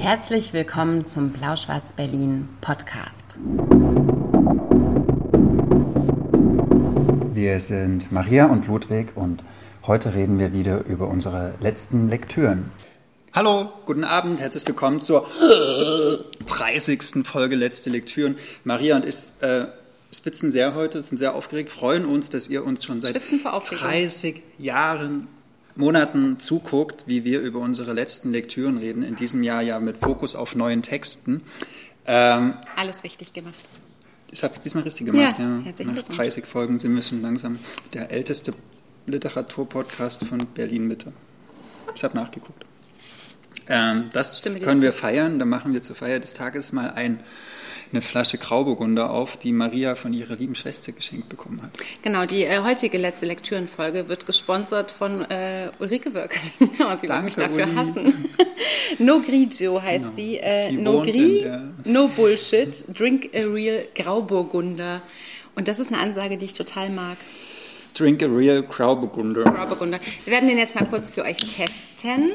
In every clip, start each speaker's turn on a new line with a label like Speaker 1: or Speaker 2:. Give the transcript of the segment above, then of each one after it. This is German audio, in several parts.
Speaker 1: Herzlich willkommen zum Blau-Schwarz-Berlin Podcast.
Speaker 2: Wir sind Maria und Ludwig und heute reden wir wieder über unsere letzten Lektüren.
Speaker 3: Hallo, guten Abend, herzlich willkommen zur 30. Folge Letzte Lektüren. Maria und ich äh, spitzen sehr heute, sind sehr aufgeregt, freuen uns, dass ihr uns schon seit 30 Jahren Monaten zuguckt, wie wir über unsere letzten Lektüren reden. In diesem Jahr ja mit Fokus auf neuen Texten.
Speaker 1: Ähm, Alles richtig gemacht.
Speaker 3: Ich habe es diesmal richtig gemacht. Ja, ja. Nach 30 Folgen sind wir schon langsam der älteste Literaturpodcast von Berlin Mitte. Ich habe nachgeguckt. Ähm, das Stimme können wir feiern. Da machen wir zur Feier des Tages mal ein eine Flasche Grauburgunder auf, die Maria von ihrer lieben Schwester geschenkt bekommen hat.
Speaker 1: Genau, die äh, heutige letzte Lektürenfolge wird gesponsert von äh, Ulrike Wörkeling. oh, sie wird mich dafür Uli. hassen. no Grigio heißt genau. sie. Äh, sie no Gris, no Bullshit, drink a real Grauburgunder. Und das ist eine Ansage, die ich total mag.
Speaker 3: Drink a real Grauburgunder.
Speaker 1: Grauburgunder. Wir werden den jetzt mal kurz für euch testen.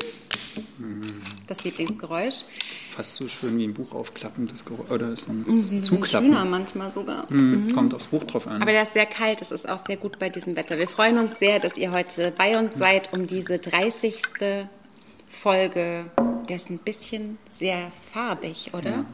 Speaker 1: Das Lieblingsgeräusch.
Speaker 3: Das ist fast so schön wie ein Buch aufklappen, das Geräusch, oder so ein
Speaker 1: mhm, Zuklappen. Schöner manchmal sogar.
Speaker 3: Mhm. Kommt aufs Buch drauf an.
Speaker 1: Aber der ist sehr kalt, das ist auch sehr gut bei diesem Wetter. Wir freuen uns sehr, dass ihr heute bei uns seid, um diese 30. Folge. Der ist ein bisschen sehr farbig, oder? Ja.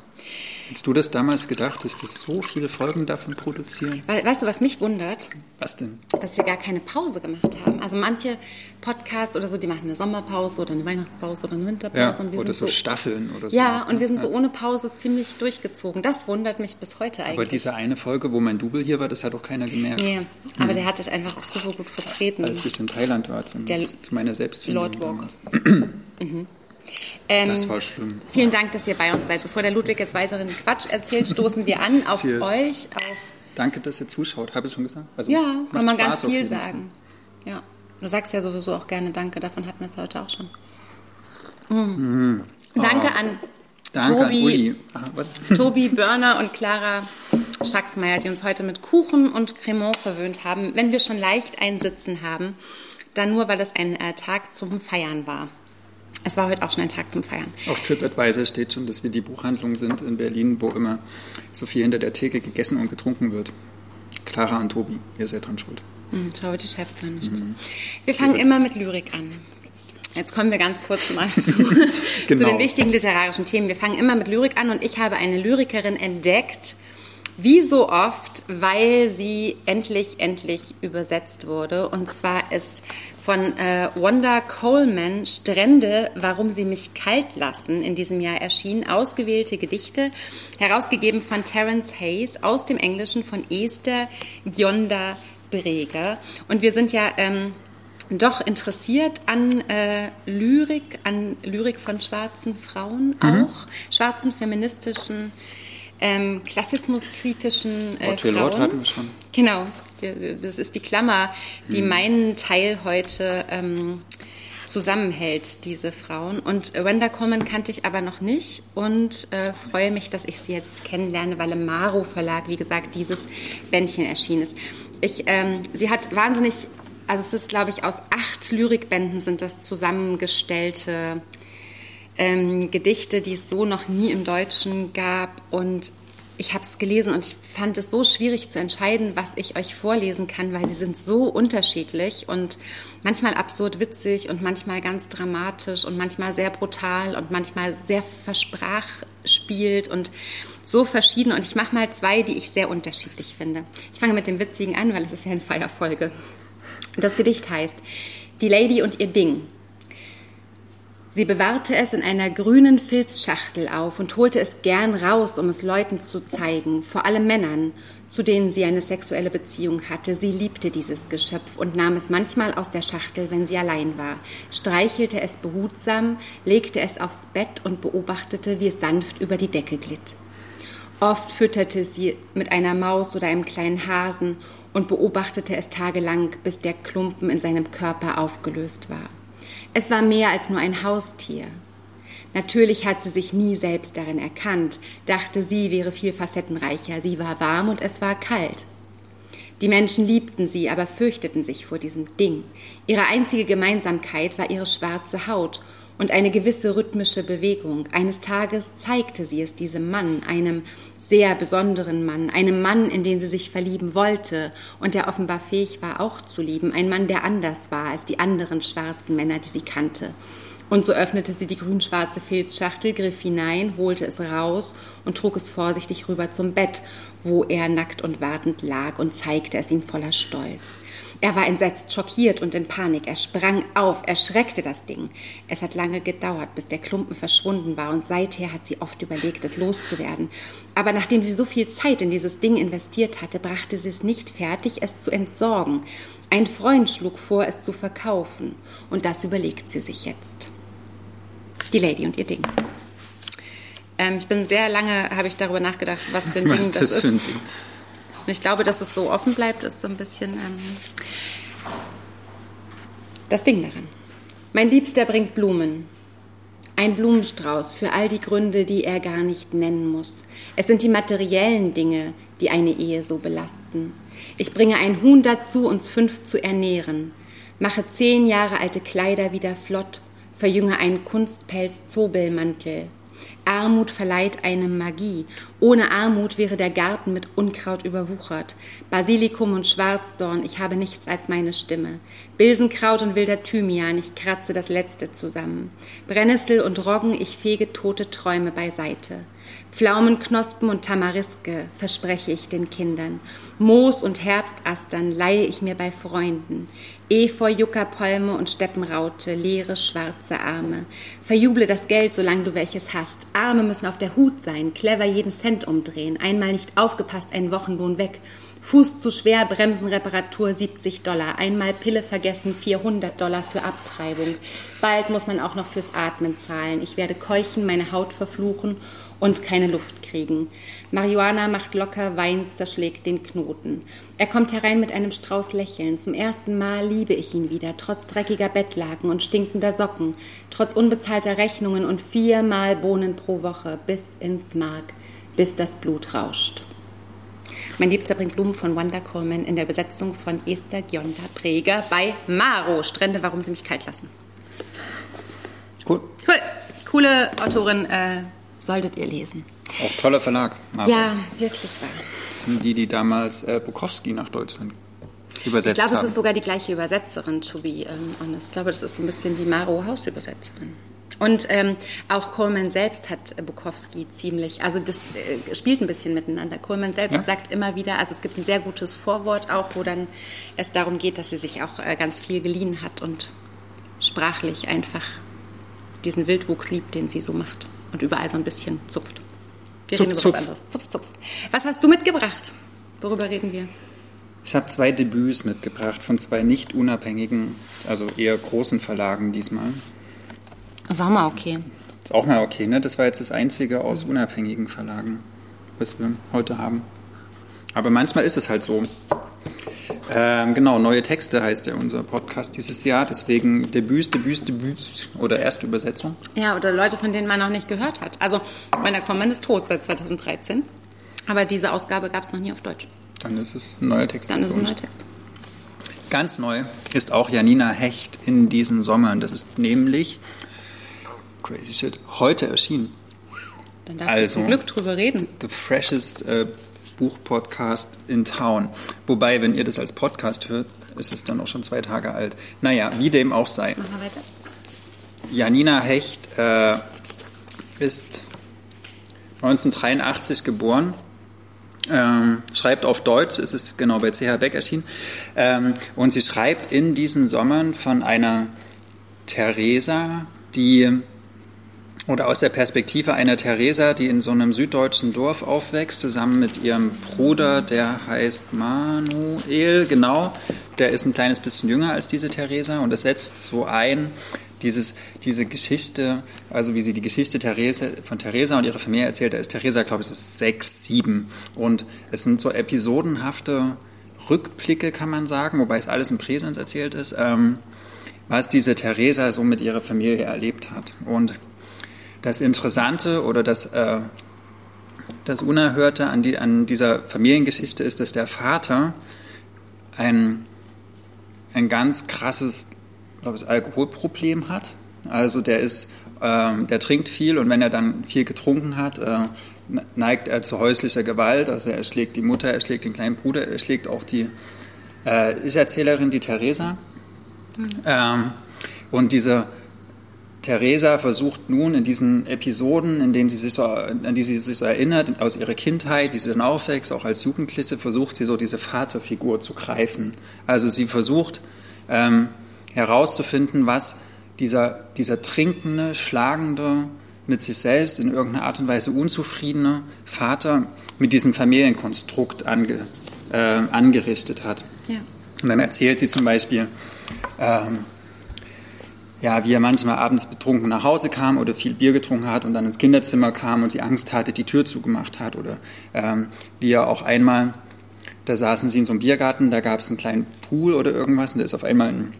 Speaker 3: Hättest du das damals gedacht, dass wir so viele Folgen davon produzieren?
Speaker 1: Weißt du, was mich wundert?
Speaker 3: Was denn?
Speaker 1: Dass wir gar keine Pause gemacht haben. Also manche Podcasts oder so, die machen eine Sommerpause oder eine Weihnachtspause oder eine Winterpause.
Speaker 3: Ja, und wir oder so, so Staffeln oder so.
Speaker 1: Ja, und wir sind ja. so ohne Pause ziemlich durchgezogen. Das wundert mich bis heute eigentlich.
Speaker 3: Aber diese eine Folge, wo mein Double hier war, das hat auch keiner gemerkt.
Speaker 1: Nee, aber hm. der hat dich einfach auch super gut vertreten.
Speaker 3: Als ich in Thailand war, zum, der zu meiner Selbstfindung.
Speaker 1: Lord Walk. mhm.
Speaker 3: Ähm, das war schlimm.
Speaker 1: Vielen Dank, dass ihr bei uns seid. Bevor der Ludwig jetzt weiteren Quatsch erzählt, stoßen wir an auf Cheers. euch. Auf
Speaker 3: Danke, dass ihr zuschaut. Habe ich schon gesagt?
Speaker 1: Also, ja, kann man ganz viel sagen. Ja. Du sagst ja sowieso auch gerne Danke. Davon hatten wir es heute auch schon. Mhm. Danke oh. an Danke Tobi, an Tobi Börner und Clara Schacksmeier, die uns heute mit Kuchen und Cremant verwöhnt haben. Wenn wir schon leicht einsitzen haben, dann nur, weil es ein äh, Tag zum Feiern war. Es war heute auch schon ein Tag zum Feiern.
Speaker 3: Auf TripAdvisor steht schon, dass wir die Buchhandlung sind in Berlin, wo immer so viel hinter der Theke gegessen und getrunken wird. Clara und Tobi, ihr seid dran schuld.
Speaker 1: Mhm, schau, die Chefs hören nicht. Mhm. Wir fangen immer mit Lyrik an. Jetzt kommen wir ganz kurz mal zu, genau. zu den wichtigen literarischen Themen. Wir fangen immer mit Lyrik an und ich habe eine Lyrikerin entdeckt, wie so oft, weil sie endlich, endlich übersetzt wurde. Und zwar ist von äh, Wanda Coleman Strände, warum sie mich kalt lassen, in diesem Jahr erschienen. Ausgewählte Gedichte, herausgegeben von Terence Hayes aus dem Englischen von Esther Gionda Breger. Und wir sind ja ähm, doch interessiert an äh, Lyrik, an Lyrik von schwarzen Frauen mhm. auch, schwarzen feministischen ähm, klassismuskritischen äh, Frauen. hatten wir schon. Genau, das ist die Klammer, die hm. meinen Teil heute ähm, zusammenhält, diese Frauen. Und Wenda Coleman kannte ich aber noch nicht und äh, freue mich, dass ich sie jetzt kennenlerne, weil im Maro Verlag, wie gesagt, dieses Bändchen erschienen ist. Ich, ähm, sie hat wahnsinnig, also es ist, glaube ich, aus acht Lyrikbänden sind das zusammengestellte ähm, Gedichte, die es so noch nie im Deutschen gab. Und ich habe es gelesen und ich fand es so schwierig zu entscheiden, was ich euch vorlesen kann, weil sie sind so unterschiedlich und manchmal absurd witzig und manchmal ganz dramatisch und manchmal sehr brutal und manchmal sehr versprachspielt und so verschieden. Und ich mache mal zwei, die ich sehr unterschiedlich finde. Ich fange mit dem Witzigen an, weil es ist ja eine Feierfolge. Das Gedicht heißt Die Lady und ihr Ding. Sie bewahrte es in einer grünen Filzschachtel auf und holte es gern raus, um es Leuten zu zeigen, vor allem Männern, zu denen sie eine sexuelle Beziehung hatte. Sie liebte dieses Geschöpf und nahm es manchmal aus der Schachtel, wenn sie allein war, streichelte es behutsam, legte es aufs Bett und beobachtete, wie es sanft über die Decke glitt. Oft fütterte sie mit einer Maus oder einem kleinen Hasen und beobachtete es tagelang, bis der Klumpen in seinem Körper aufgelöst war. Es war mehr als nur ein Haustier. Natürlich hat sie sich nie selbst darin erkannt, dachte, sie wäre viel facettenreicher, sie war warm und es war kalt. Die Menschen liebten sie, aber fürchteten sich vor diesem Ding. Ihre einzige Gemeinsamkeit war ihre schwarze Haut, und eine gewisse rhythmische Bewegung. Eines Tages zeigte sie es diesem Mann, einem sehr besonderen Mann, einem Mann, in den sie sich verlieben wollte und der offenbar fähig war, auch zu lieben, ein Mann, der anders war als die anderen schwarzen Männer, die sie kannte. Und so öffnete sie die grün-schwarze Filzschachtel, griff hinein, holte es raus und trug es vorsichtig rüber zum Bett, wo er nackt und wartend lag und zeigte es ihm voller Stolz. Er war entsetzt, schockiert und in Panik. Er sprang auf, er schreckte das Ding. Es hat lange gedauert, bis der Klumpen verschwunden war und seither hat sie oft überlegt, es loszuwerden. Aber nachdem sie so viel Zeit in dieses Ding investiert hatte, brachte sie es nicht fertig, es zu entsorgen. Ein Freund schlug vor, es zu verkaufen. Und das überlegt sie sich jetzt. Die Lady und ihr Ding. Ähm, ich bin sehr lange, habe ich darüber nachgedacht, was für ein was Ding das, das ist. Für ein Ding? Und ich glaube, dass es so offen bleibt, ist so ein bisschen ähm, das Ding daran. Mein Liebster bringt Blumen. Ein Blumenstrauß für all die Gründe, die er gar nicht nennen muss. Es sind die materiellen Dinge, die eine Ehe so belasten. Ich bringe ein Huhn dazu, uns fünf zu ernähren. Mache zehn Jahre alte Kleider wieder flott. Verjünge einen Kunstpelz-Zobelmantel. Armut verleiht einem Magie. Ohne Armut wäre der Garten mit Unkraut überwuchert. Basilikum und Schwarzdorn, ich habe nichts als meine Stimme. Bilsenkraut und wilder Thymian, ich kratze das letzte zusammen. Brennnessel und Roggen, ich fege tote Träume beiseite. Pflaumenknospen und Tamariske verspreche ich den Kindern. Moos und Herbstastern leihe ich mir bei Freunden. Efeu, Juckerpalme und Steppenraute, leere schwarze Arme. Verjuble das Geld, solange du welches hast. Arme müssen auf der Hut sein, clever jeden Cent umdrehen. Einmal nicht aufgepasst, ein Wochenlohn weg. Fuß zu schwer, Bremsenreparatur 70 Dollar. Einmal Pille vergessen, 400 Dollar für Abtreibung. Bald muss man auch noch fürs Atmen zahlen. Ich werde keuchen, meine Haut verfluchen und keine Luft kriegen. Marihuana macht locker, Wein zerschlägt den Knoten. Er kommt herein mit einem Strauß Lächeln. Zum ersten Mal liebe ich ihn wieder, trotz dreckiger Bettlaken und stinkender Socken, trotz unbezahlter Rechnungen und viermal Bohnen pro Woche, bis ins Mark, bis das Blut rauscht. Mein Liebster bringt Blumen von Wanda Coleman in der Besetzung von Esther Gionda Präger bei Maro. Strände, warum sie mich kalt lassen. Cool. Cool. Coole Autorin, äh, solltet ihr lesen.
Speaker 3: Auch toller Verlag.
Speaker 1: Marvel. Ja, wirklich wahr.
Speaker 3: Das sind die, die damals äh, Bukowski nach Deutschland übersetzt
Speaker 1: haben. Ich
Speaker 3: glaube,
Speaker 1: es ist sogar die gleiche Übersetzerin, to be honest. Ich glaube, das ist so ein bisschen die Maro Hausübersetzerin. Und ähm, auch Coleman selbst hat äh, Bukowski ziemlich, also das äh, spielt ein bisschen miteinander. Coleman selbst ja. sagt immer wieder, also es gibt ein sehr gutes Vorwort auch, wo dann es darum geht, dass sie sich auch äh, ganz viel geliehen hat und sprachlich einfach diesen Wildwuchs liebt, den sie so macht und überall so ein bisschen zupft. Wir zupf, reden über zupf. was anderes. Zupf, zupf. Was hast du mitgebracht? Worüber reden wir?
Speaker 3: Ich habe zwei Debüts mitgebracht von zwei nicht unabhängigen, also eher großen Verlagen diesmal.
Speaker 1: Das ist auch mal okay.
Speaker 3: Das ist auch mal okay, ne? Das war jetzt das einzige aus unabhängigen Verlagen, was wir heute haben. Aber manchmal ist es halt so. Ähm, genau, neue Texte heißt ja unser Podcast dieses Jahr. Deswegen Debüts, Debüts, Debüts oder erste Übersetzung.
Speaker 1: Ja, oder Leute, von denen man noch nicht gehört hat. Also, meiner Common ist tot seit 2013. Aber diese Ausgabe gab es noch nie auf Deutsch.
Speaker 3: Dann ist es ein neuer Text.
Speaker 1: Dann ist es ein neuer Text.
Speaker 3: Ganz neu ist auch Janina Hecht in diesen Sommern. Das ist nämlich, crazy shit, heute erschienen.
Speaker 1: Dann darfst also, du zum Glück drüber reden.
Speaker 3: The freshest äh, Buchpodcast in Town. Wobei, wenn ihr das als Podcast hört, ist es dann auch schon zwei Tage alt. Naja, wie dem auch sei. Machen wir weiter. Janina Hecht äh, ist 1983 geboren. Ähm, schreibt auf Deutsch, es ist genau bei CH Beck erschienen. Ähm, und sie schreibt in diesen Sommern von einer Theresa, die oder aus der Perspektive einer Theresa, die in so einem süddeutschen Dorf aufwächst, zusammen mit ihrem Bruder, der heißt Manuel, genau, der ist ein kleines bisschen jünger als diese Theresa. Und es setzt so ein, dieses, diese Geschichte, also wie sie die Geschichte Therese, von Theresa und ihrer Familie erzählt, da ist Theresa, glaube ich, so sechs, sieben. Und es sind so episodenhafte Rückblicke, kann man sagen, wobei es alles im Präsens erzählt ist, ähm, was diese Theresa so mit ihrer Familie erlebt hat. Und das Interessante oder das, äh, das Unerhörte an, die, an dieser Familiengeschichte ist, dass der Vater ein, ein ganz krasses glaube ich, Alkoholproblem hat Also der ist, ähm, der trinkt viel und wenn er dann viel getrunken hat, äh, neigt er zu häuslicher Gewalt. Also er schlägt die Mutter, er schlägt den kleinen Bruder, er schlägt auch die äh, Ich-Erzählerin, die Theresa. Mhm. Ähm, und diese Theresa versucht nun in diesen Episoden, in denen sie sich so, an die sie sich so erinnert, aus ihrer Kindheit, wie sie dann aufwächst, auch als Jugendliche, versucht sie so diese Vaterfigur zu greifen. Also sie versucht ähm, herauszufinden, was dieser, dieser trinkende, schlagende, mit sich selbst in irgendeiner Art und Weise unzufriedene Vater mit diesem Familienkonstrukt ange, äh, angerichtet hat. Ja. Und dann erzählt sie zum Beispiel, ähm, ja, wie er manchmal abends betrunken nach Hause kam oder viel Bier getrunken hat und dann ins Kinderzimmer kam und sie Angst hatte, die Tür zugemacht hat. Oder ähm, wie er auch einmal, da saßen sie in so einem Biergarten, da gab es einen kleinen Pool oder irgendwas und da ist auf einmal ein,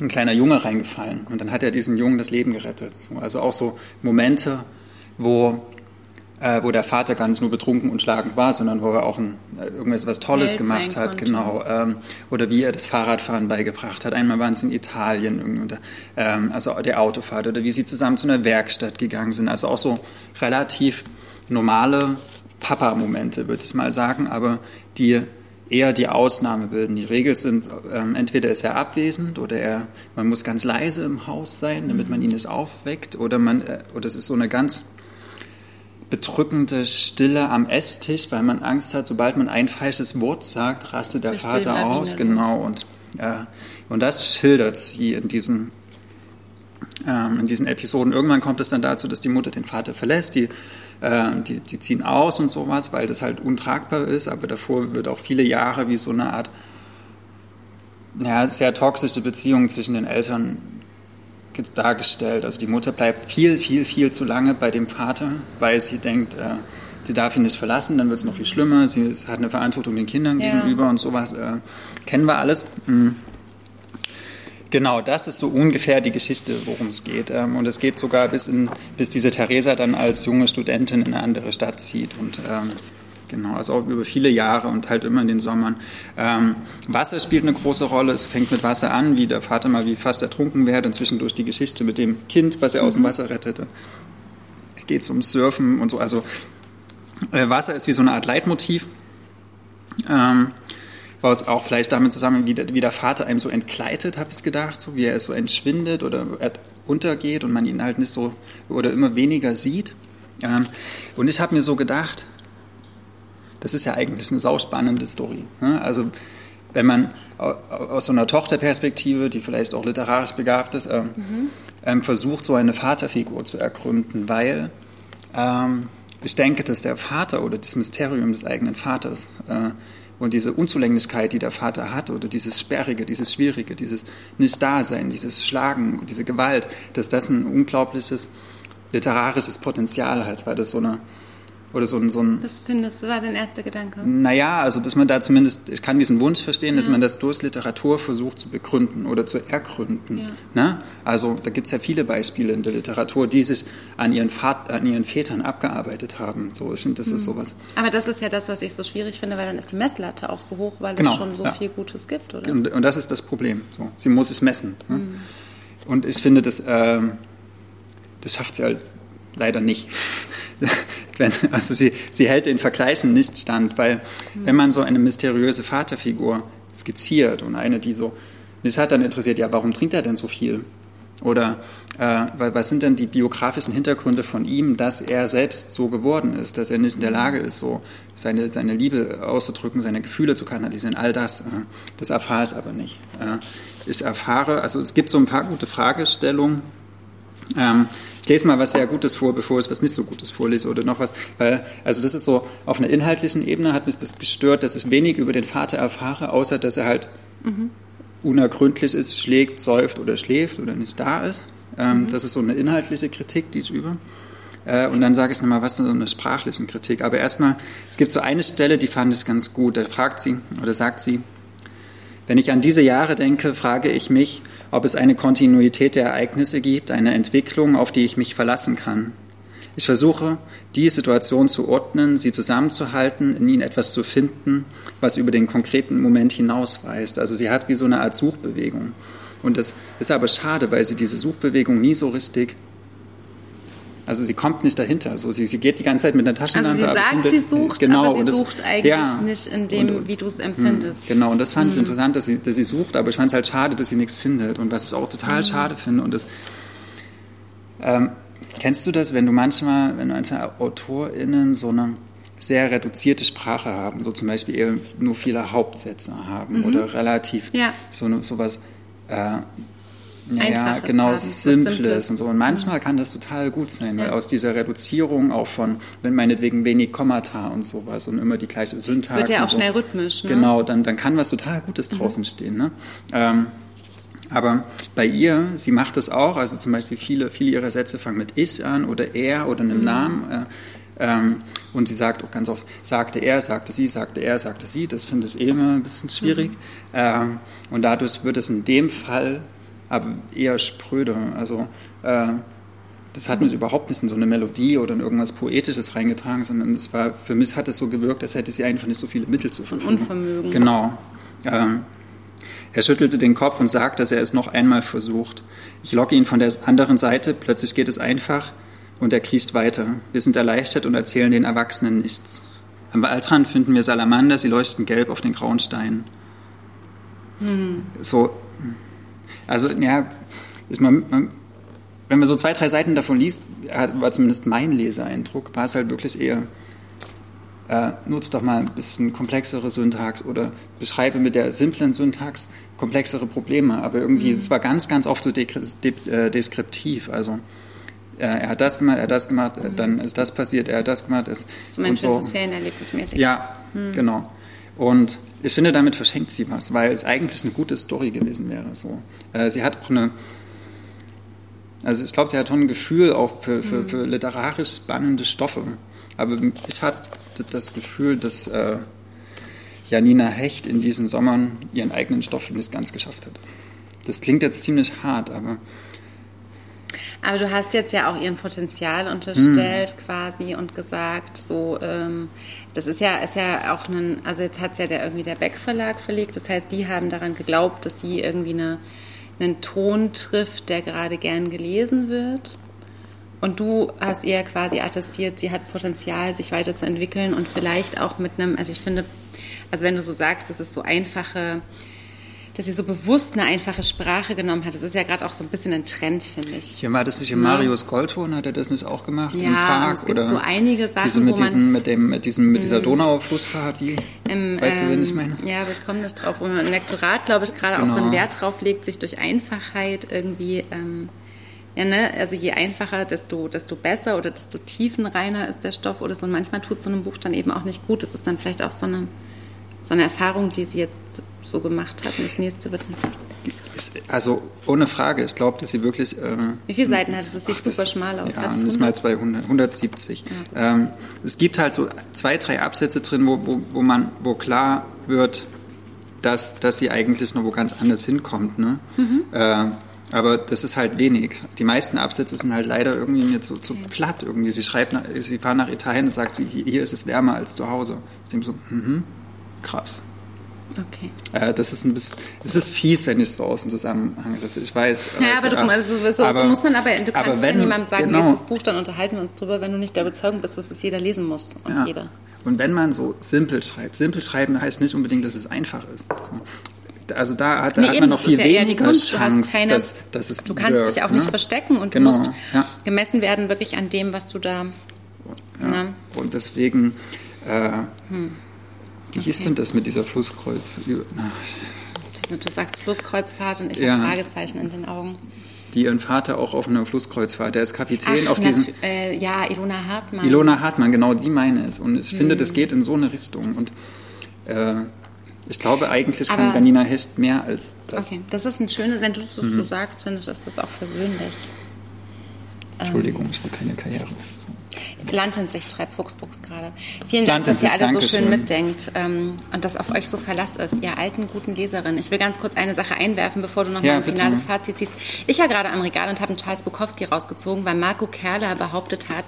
Speaker 3: ein kleiner Junge reingefallen und dann hat er diesem Jungen das Leben gerettet. So, also auch so Momente, wo äh, wo der Vater gar nicht nur betrunken und schlagend war, sondern wo er auch ein, äh, irgendwas was Tolles Held gemacht hat, konnte. genau. Ähm, oder wie er das Fahrradfahren beigebracht hat. Einmal waren es in Italien, und, ähm, also der Autofahrt, oder wie sie zusammen zu einer Werkstatt gegangen sind. Also auch so relativ normale Papa-Momente, würde ich mal sagen, aber die eher die Ausnahme bilden. Die Regel sind, ähm, entweder ist er abwesend oder er, man muss ganz leise im Haus sein, damit man ihn nicht aufweckt, oder man, äh, oder es ist so eine ganz bedrückende Stille am Esstisch, weil man Angst hat, sobald man ein falsches Wort sagt, rastet der Vater aus. Genau. Und, ja, und das schildert sie in diesen, ähm, in diesen Episoden. Irgendwann kommt es dann dazu, dass die Mutter den Vater verlässt. Die, äh, die, die ziehen aus und sowas, weil das halt untragbar ist. Aber davor wird auch viele Jahre wie so eine Art ja, sehr toxische Beziehung zwischen den Eltern dargestellt. Also die Mutter bleibt viel, viel, viel zu lange bei dem Vater, weil sie denkt, äh, sie darf ihn nicht verlassen, dann wird es noch viel schlimmer. Sie ist, hat eine Verantwortung den Kindern ja. gegenüber und sowas. Äh, kennen wir alles. Mhm. Genau, das ist so ungefähr die Geschichte, worum es geht. Ähm, und es geht sogar bis, in, bis diese Theresa dann als junge Studentin in eine andere Stadt zieht. Und ähm, Genau, also auch über viele Jahre und halt immer in den Sommern. Ähm, Wasser spielt eine große Rolle. Es fängt mit Wasser an, wie der Vater mal wie fast ertrunken wird und zwischendurch die Geschichte mit dem Kind, was er aus dem mhm. Wasser rettete. Geht es ums Surfen und so. Also äh, Wasser ist wie so eine Art Leitmotiv. Ähm, was auch vielleicht damit zusammen, wie der, wie der Vater einem so entkleidet, habe ich gedacht, so wie er so entschwindet oder untergeht und man ihn halt nicht so oder immer weniger sieht. Ähm, und ich habe mir so gedacht, das ist ja eigentlich eine sauspannende Story. Ne? Also wenn man aus so einer Tochterperspektive, die vielleicht auch literarisch begabt ist, ähm, mhm. ähm, versucht, so eine Vaterfigur zu ergründen, weil ähm, ich denke, dass der Vater oder das Mysterium des eigenen Vaters äh, und diese Unzulänglichkeit, die der Vater hat, oder dieses Sperrige, dieses Schwierige, dieses Nicht-Dasein, dieses Schlagen, diese Gewalt, dass das ein unglaubliches literarisches Potenzial hat, weil das so eine oder so ein, so ein.
Speaker 1: Was findest du, war dein erster Gedanke?
Speaker 3: Naja, also dass man da zumindest, ich kann diesen Wunsch verstehen, ja. dass man das durch Literatur versucht zu begründen oder zu ergründen. Ja. Ne? Also da gibt es ja viele Beispiele in der Literatur, die sich an ihren, Vater, an ihren Vätern abgearbeitet haben. So, ich finde, das mhm. ist sowas.
Speaker 1: Aber das ist ja das, was ich so schwierig finde, weil dann ist die Messlatte auch so hoch, weil genau, es schon so ja. viel Gutes gibt, oder?
Speaker 3: Und, und, das ist das Problem. So. Sie muss es messen. Ne? Mhm. Und ich finde, das, äh, das schafft sie halt leider nicht. wenn, also sie, sie hält den Vergleichen nicht stand, weil mhm. wenn man so eine mysteriöse Vaterfigur skizziert und eine, die so, mich hat dann interessiert, ja, warum trinkt er denn so viel? Oder äh, was sind denn die biografischen Hintergründe von ihm, dass er selbst so geworden ist, dass er nicht in der Lage ist, so seine, seine Liebe auszudrücken, seine Gefühle zu kanalisieren, all das. Äh, das erfahre ich aber nicht. Äh, ich erfahre, also es gibt so ein paar gute Fragestellungen. Ähm, ich lese mal was sehr Gutes vor, bevor ich was nicht so Gutes vorlese oder noch was. Weil, also das ist so, auf einer inhaltlichen Ebene hat mich das gestört, dass ich wenig über den Vater erfahre, außer dass er halt mhm. unergründlich ist, schlägt, säuft oder schläft oder nicht da ist. Ähm, mhm. Das ist so eine inhaltliche Kritik, die ich übe. Äh, und dann sage ich nochmal was zu so einer sprachlichen Kritik. Aber erstmal, es gibt so eine Stelle, die fand ich ganz gut. Da fragt sie oder sagt sie, wenn ich an diese Jahre denke, frage ich mich, ob es eine Kontinuität der Ereignisse gibt, eine Entwicklung, auf die ich mich verlassen kann. Ich versuche, die Situation zu ordnen, sie zusammenzuhalten, in ihnen etwas zu finden, was über den konkreten Moment hinausweist. Also sie hat wie so eine Art Suchbewegung. Und das ist aber schade, weil sie diese Suchbewegung nie so richtig also sie kommt nicht dahinter. So, sie, sie geht die ganze Zeit mit der Taschenlampe.
Speaker 1: Also sie sagt,
Speaker 3: findet,
Speaker 1: sie sucht,
Speaker 3: genau,
Speaker 1: aber sie
Speaker 3: das,
Speaker 1: sucht eigentlich ja, nicht in dem, und, wie du es empfindest.
Speaker 3: Genau, und das fand mhm. ich interessant, dass sie, dass sie sucht, aber ich fand es halt schade, dass sie nichts findet. Und was ich auch total mhm. schade finde, und das ähm, kennst du das, wenn du manchmal, wenn manche AutorInnen so eine sehr reduzierte Sprache haben, so zum Beispiel eher nur viele Hauptsätze haben mhm. oder relativ
Speaker 1: ja.
Speaker 3: so sowas äh, ja, genau, Simples, Simples und so. Und manchmal mhm. kann das total gut sein, weil aus dieser Reduzierung auch von, wenn meinetwegen wenig Kommata und sowas und immer die gleiche Syntax.
Speaker 1: Das wird ja auch
Speaker 3: so,
Speaker 1: schnell rhythmisch. Ne?
Speaker 3: Genau, dann, dann kann was total Gutes mhm. draußen mhm. stehen. Ne? Ähm, aber bei ihr, sie macht das auch, also zum Beispiel viele, viele ihrer Sätze fangen mit ich an oder er oder einem mhm. Namen. Äh, ähm, und sie sagt auch ganz oft, sagte er, sagte sie, sagte er, sagte sie. Das finde ich eh immer ein bisschen schwierig. Mhm. Ähm, und dadurch wird es in dem Fall aber eher spröde. Also äh, das hat mich überhaupt nicht in so eine Melodie oder in irgendwas Poetisches reingetragen, sondern das war, für mich hat es so gewirkt, als hätte sie einfach nicht so viele Mittel zu
Speaker 1: verfügen. Unvermögen.
Speaker 3: Genau. Ähm, er schüttelte den Kopf und sagte, dass er es noch einmal versucht. Ich locke ihn von der anderen Seite, plötzlich geht es einfach und er kriecht weiter. Wir sind erleichtert und erzählen den Erwachsenen nichts. Am Waldrand finden wir Salamander, sie leuchten gelb auf den grauen Steinen. Hm. So, also, ja, ist man, man, wenn man so zwei, drei Seiten davon liest, war zumindest mein Leseeindruck, war es halt wirklich eher, äh, nutzt doch mal ein bisschen komplexere Syntax oder beschreibe mit der simplen Syntax komplexere Probleme. Aber irgendwie, es mhm. war ganz, ganz oft so de de äh, deskriptiv. Also, äh, er hat das gemacht, er hat das gemacht, mhm. dann ist das passiert, er hat das gemacht. Ist,
Speaker 1: so Mensch, so. das.
Speaker 3: Ja, mhm. genau. Und ich finde, damit verschenkt sie was, weil es eigentlich eine gute Story gewesen wäre. So. Äh, sie hat auch eine, also ich glaube, sie hat schon ein Gefühl auch für, für, mhm. für literarisch spannende Stoffe. Aber ich hatte das Gefühl, dass äh, Janina Hecht in diesen Sommern ihren eigenen Stoff nicht ganz geschafft hat. Das klingt jetzt ziemlich hart, aber
Speaker 1: aber du hast jetzt ja auch ihren Potenzial unterstellt mm. quasi und gesagt, so, ähm, das ist ja, ist ja auch ein, also jetzt hat es ja der, irgendwie der Beck Verlag verlegt, das heißt, die haben daran geglaubt, dass sie irgendwie eine, einen Ton trifft, der gerade gern gelesen wird. Und du hast ihr quasi attestiert, sie hat Potenzial, sich weiterzuentwickeln und vielleicht auch mit einem, also ich finde, also wenn du so sagst, das ist so einfache dass sie so bewusst eine einfache Sprache genommen hat. Das ist ja gerade auch so ein bisschen ein Trend, finde ich.
Speaker 3: Hier war das nicht in Marius Goldton, hat er das nicht auch gemacht
Speaker 1: ja, im Park? Es gibt oder
Speaker 3: so
Speaker 1: einige Sachen,
Speaker 3: diese mit, diesen, mit, dem, mit, diesem, mit dieser mhm. Donauflussfahrt, wie?
Speaker 1: Im, weißt ähm, du, wen ich meine? Ja, aber ich komme nicht drauf. Wo man im Lektorat, glaube ich, gerade genau. auch so einen genau. Wert drauf legt, sich durch Einfachheit irgendwie... Ähm, ja, ne? Also je einfacher, desto, desto besser oder desto tiefenreiner ist der Stoff oder so. Und manchmal tut so einem Buch dann eben auch nicht gut. Das ist dann vielleicht auch so eine, so eine Erfahrung, die sie jetzt so gemacht hat. Und das nächste wird dann
Speaker 3: vielleicht. Also ohne Frage, ich glaube, dass sie wirklich. Äh,
Speaker 1: Wie viele Seiten hat es? Das sieht ach, super schmal aus.
Speaker 3: Ja, nicht mal 200, 170. Ja. Ähm, es gibt halt so zwei, drei Absätze drin, wo, wo, wo man, wo klar wird, dass, dass sie eigentlich noch wo ganz anders hinkommt. Ne? Mhm. Äh, aber das ist halt wenig. Die meisten Absätze sind halt leider irgendwie mir zu, zu platt. Irgendwie. Sie schreibt, nach, sie fahren nach Italien und sagt, hier ist es wärmer als zu Hause. Ich denke so, mhm, krass.
Speaker 1: Okay.
Speaker 3: Äh, das ist ein bisschen, das ist fies, wenn ich es so aus dem Zusammenhang risse. Ich weiß.
Speaker 1: Ja, aber, du, also, so, aber, so muss man aber, du kannst aber wenn, niemandem sagen, genau. nächstes Buch, dann unterhalten wir uns drüber, wenn du nicht der Überzeugung bist, dass es jeder lesen muss. Und ja. jeder.
Speaker 3: Und wenn man so simpel schreibt, simpel schreiben heißt nicht unbedingt, dass es einfach ist. Also da hat, nee, hat man noch viel ja weniger Kunst. Chance, keine, dass, dass es
Speaker 1: Du kannst wirkt, dich auch nicht ne? verstecken und genau, du musst ja. gemessen werden wirklich an dem, was du da...
Speaker 3: Ja. Ne? Und deswegen... Äh, hm wie okay. ist denn das mit dieser Flusskreuz?
Speaker 1: Du sagst Flusskreuzfahrt und ich ja. habe Fragezeichen in den Augen.
Speaker 3: Die ihren Vater auch auf einer Flusskreuzfahrt, der ist Kapitän Ach, auf diesem.
Speaker 1: Äh, ja, Ilona Hartmann.
Speaker 3: Ilona Hartmann, genau, die meine es. Und ich hm. finde, das geht in so eine Richtung. Und äh, ich glaube, eigentlich Aber, kann Janina Hecht mehr als das.
Speaker 1: Okay, das ist ein schönes, wenn du das mhm. so sagst, finde ich, ist das auch versöhnlich.
Speaker 3: Entschuldigung, ich will keine Karriere.
Speaker 1: Landensicht schreibt Fuchsbuchs gerade. Vielen Dank, dass ihr alle so schön mitdenkt ähm, und dass auf euch so Verlass ist, ihr alten, guten Leserinnen. Ich will ganz kurz eine Sache einwerfen, bevor du noch ja, mal ein finales Fazit ziehst. Ich war gerade am Regal und habe einen Charles Bukowski rausgezogen, weil Marco Kerler behauptet hat,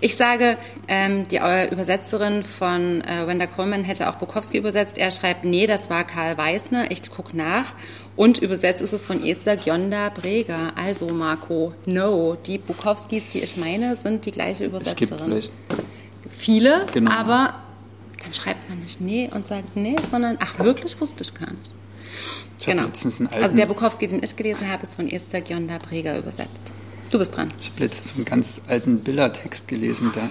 Speaker 1: Ich sage, ähm, die äh, Übersetzerin von äh, Wenda Coleman hätte auch Bukowski übersetzt. Er schreibt, nee, das war Karl Weißner. Ich guck nach. Und übersetzt ist es von Esther Gionda Breger. Also, Marco, no. Die Bukowskis, die ich meine, sind die gleiche Übersetzerin. Es gibt viele, genau. aber dann schreibt man nicht nee und sagt nee, sondern ach, wirklich wusste ich gar nicht. Ich genau. also der Bukowski, den ich gelesen habe, ist von Esther Gionda Breger übersetzt. Du bist dran.
Speaker 3: Ich habe letztens einen ganz alten Biller-Text gelesen, da,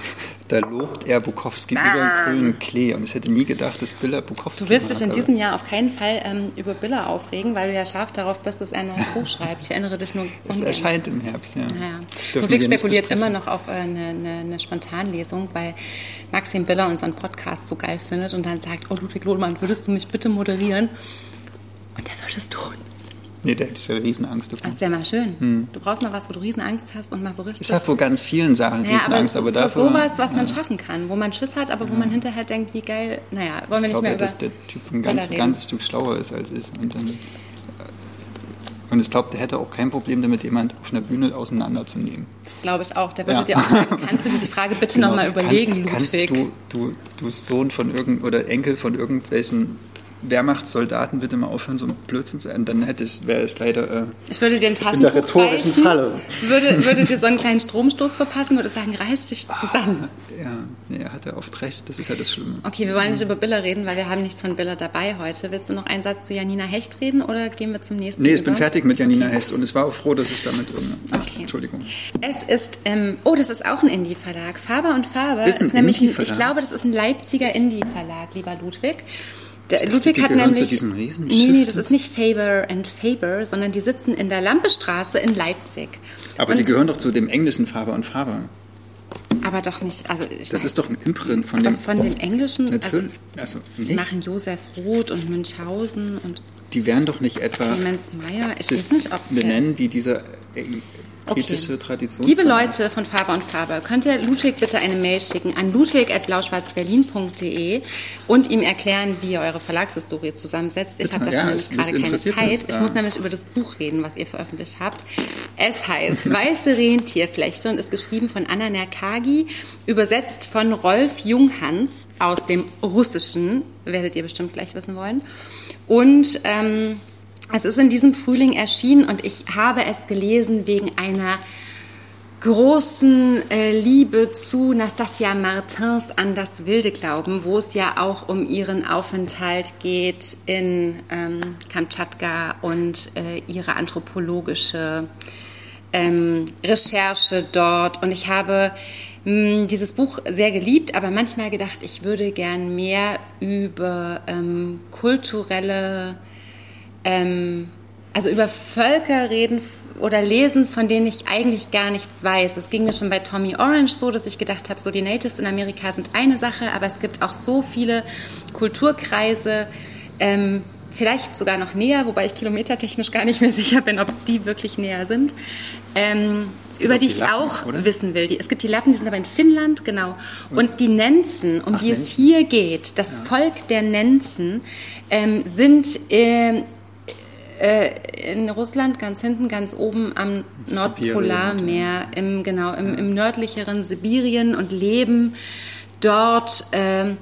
Speaker 3: da lobt er Bukowski ah. über den grünen Klee. Und ich hätte nie gedacht, dass Biller Bukowski
Speaker 1: Du willst dich in diesem Jahr auf keinen Fall ähm, über Biller aufregen, weil du ja scharf darauf bist, dass er ein neues Buch schreibt. Ich erinnere dich nur
Speaker 3: Es erscheint im Herbst, ja.
Speaker 1: Naja. Ludwig spekuliert immer noch auf äh, eine, eine, eine Spontanlesung, weil Maxim Biller unseren Podcast so geil findet und dann sagt, oh Ludwig Lohmann, würdest du mich bitte moderieren? Und er würde es tun.
Speaker 3: Nee, der hätte ja Riesenangst
Speaker 1: davor. Das wäre mal schön. Hm. Du brauchst mal was, wo du Riesenangst hast und mal so richtig.
Speaker 3: Ich habe vor ganz vielen Sachen naja, Riesenangst, aber, aber dafür.
Speaker 1: sowas, was man schaffen kann, wo man Schiss hat, aber wo ja. man hinterher denkt, wie geil. Naja, wollen wir
Speaker 3: ich
Speaker 1: nicht mehr
Speaker 3: ja, dass der Typ ein ganz, ganzes Stück schlauer ist als ich. Und, dann, und ich glaube, der hätte auch kein Problem damit, jemand auf einer Bühne auseinanderzunehmen.
Speaker 1: Das glaube ich auch. Der würde ja. dir auch sagen, kannst du dir die Frage bitte genau. nochmal überlegen,
Speaker 3: kannst, Ludwig? Kannst du, du, du Sohn von irgend oder Enkel von irgendwelchen Wehrmachtssoldaten bitte mal aufhören, so ein Blödsinn zu enden, dann hätte ich, wäre es leider äh,
Speaker 1: ich würde den in der rhetorischen reichen, Falle. Würde, würde dir so einen kleinen Stromstoß verpassen, würde sagen, reiß dich zusammen.
Speaker 3: Ah, ja, nee, er hat ja oft recht, das ist ja das Schlimme.
Speaker 1: Okay, wir wollen nicht über Biller reden, weil wir haben nichts von Biller dabei heute. Willst du noch einen Satz zu Janina Hecht reden oder gehen wir zum nächsten?
Speaker 3: Nee, ich über? bin fertig mit Janina okay. Hecht und ich war auch froh, dass ich damit irgendeine... Okay. Entschuldigung.
Speaker 1: Es ist, ähm, oh, das ist auch ein Indie-Verlag. Faber und Faber ist, ist nämlich, ein, ich glaube, das ist ein Leipziger Indie-Verlag, lieber Ludwig. Der dachte, Ludwig hat nämlich. Zu
Speaker 3: diesem
Speaker 1: nee, nee, das ist nicht Faber and Faber, sondern die sitzen in der Lampestraße in Leipzig.
Speaker 3: Aber und die gehören doch zu dem englischen Faber und Faber.
Speaker 1: Aber doch nicht. Also
Speaker 3: das meine, ist doch ein Imprint von dem.
Speaker 1: Von dem englischen.
Speaker 3: Natürlich. Also,
Speaker 1: also die machen Josef Roth und Münchhausen und.
Speaker 3: Die wären doch nicht etwa.
Speaker 1: Clemens Meyer. Ich weiß nicht, ob.
Speaker 3: Benennen wie dieser kritische okay. Tradition.
Speaker 1: Liebe Leute von Faber und Faber, könnt ihr Ludwig bitte eine Mail schicken an ludwig.blauschwarzberlin.de und ihm erklären, wie ihr eure Verlagshistorie zusammensetzt. Ich habe dafür ja, nämlich gerade keine Zeit. Ich muss nämlich über das Buch reden, was ihr veröffentlicht habt. Es heißt Weiße Rentierflechte und ist geschrieben von Anna Nerkagi, übersetzt von Rolf Junghans aus dem Russischen, werdet ihr bestimmt gleich wissen wollen. Und ähm, es ist in diesem Frühling erschienen und ich habe es gelesen wegen einer großen äh, Liebe zu Nastasia Martins an das wilde Glauben, wo es ja auch um ihren Aufenthalt geht in ähm, Kamtschatka und äh, ihre anthropologische ähm, Recherche dort. Und ich habe mh, hm, dieses Buch sehr geliebt, aber manchmal gedacht, ich würde gern mehr über ähm, kulturelle ähm, also über Völker reden oder lesen, von denen ich eigentlich gar nichts weiß. Es ging mir schon bei Tommy Orange so, dass ich gedacht habe, so die Natives in Amerika sind eine Sache, aber es gibt auch so viele Kulturkreise, ähm, vielleicht sogar noch näher, wobei ich kilometertechnisch gar nicht mehr sicher bin, ob die wirklich näher sind, ähm, über die, die ich Lappen, auch oder? wissen will. Die, es gibt die Lappen, die sind aber in Finnland, genau. Und die Nenzen, um Ach, die Nenzen. es hier geht, das ja. Volk der Nenzen, ähm, sind äh, äh, in Russland ganz hinten, ganz oben am Nordpolarmeer, im, genau, im, im nördlicheren Sibirien und leben dort äh,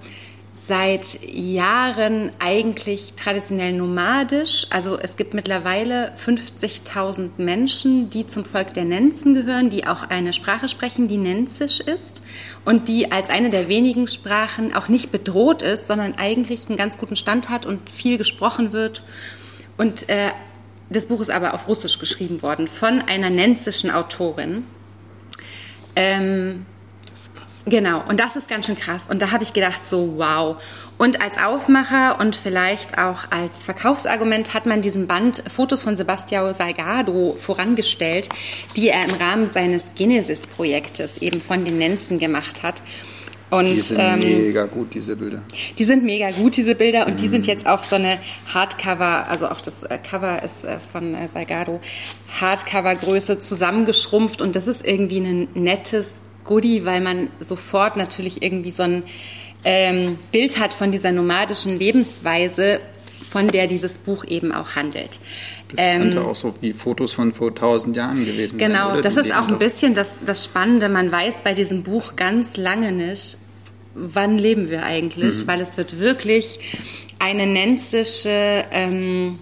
Speaker 1: seit Jahren eigentlich traditionell nomadisch. Also es gibt mittlerweile 50.000 Menschen, die zum Volk der Nenzen gehören, die auch eine Sprache sprechen, die nenzisch ist und die als eine der wenigen Sprachen auch nicht bedroht ist, sondern eigentlich einen ganz guten Stand hat und viel gesprochen wird. Und äh, das Buch ist aber auf Russisch geschrieben worden von einer nenzischen Autorin. Ähm, Genau, und das ist ganz schön krass. Und da habe ich gedacht, so wow. Und als Aufmacher und vielleicht auch als Verkaufsargument hat man diesem Band Fotos von Sebastião Salgado vorangestellt, die er im Rahmen seines Genesis-Projektes eben von den Nenzen gemacht hat.
Speaker 3: Und, die sind ähm, mega gut, diese Bilder.
Speaker 1: Die sind mega gut, diese Bilder. Und mhm. die sind jetzt auf so eine Hardcover, also auch das äh, Cover ist äh, von äh, Salgado, Hardcover-Größe zusammengeschrumpft. Und das ist irgendwie ein nettes Goodie, weil man sofort natürlich irgendwie so ein ähm, Bild hat von dieser nomadischen Lebensweise, von der dieses Buch eben auch handelt.
Speaker 3: Das ähm, könnte auch so wie Fotos von vor tausend Jahren gewesen
Speaker 1: genau, sein.
Speaker 3: Genau,
Speaker 1: das ist auch ein bisschen das, das Spannende. Man weiß bei diesem Buch ganz lange nicht, wann leben wir eigentlich, mhm. weil es wird wirklich eine nenzische ähm,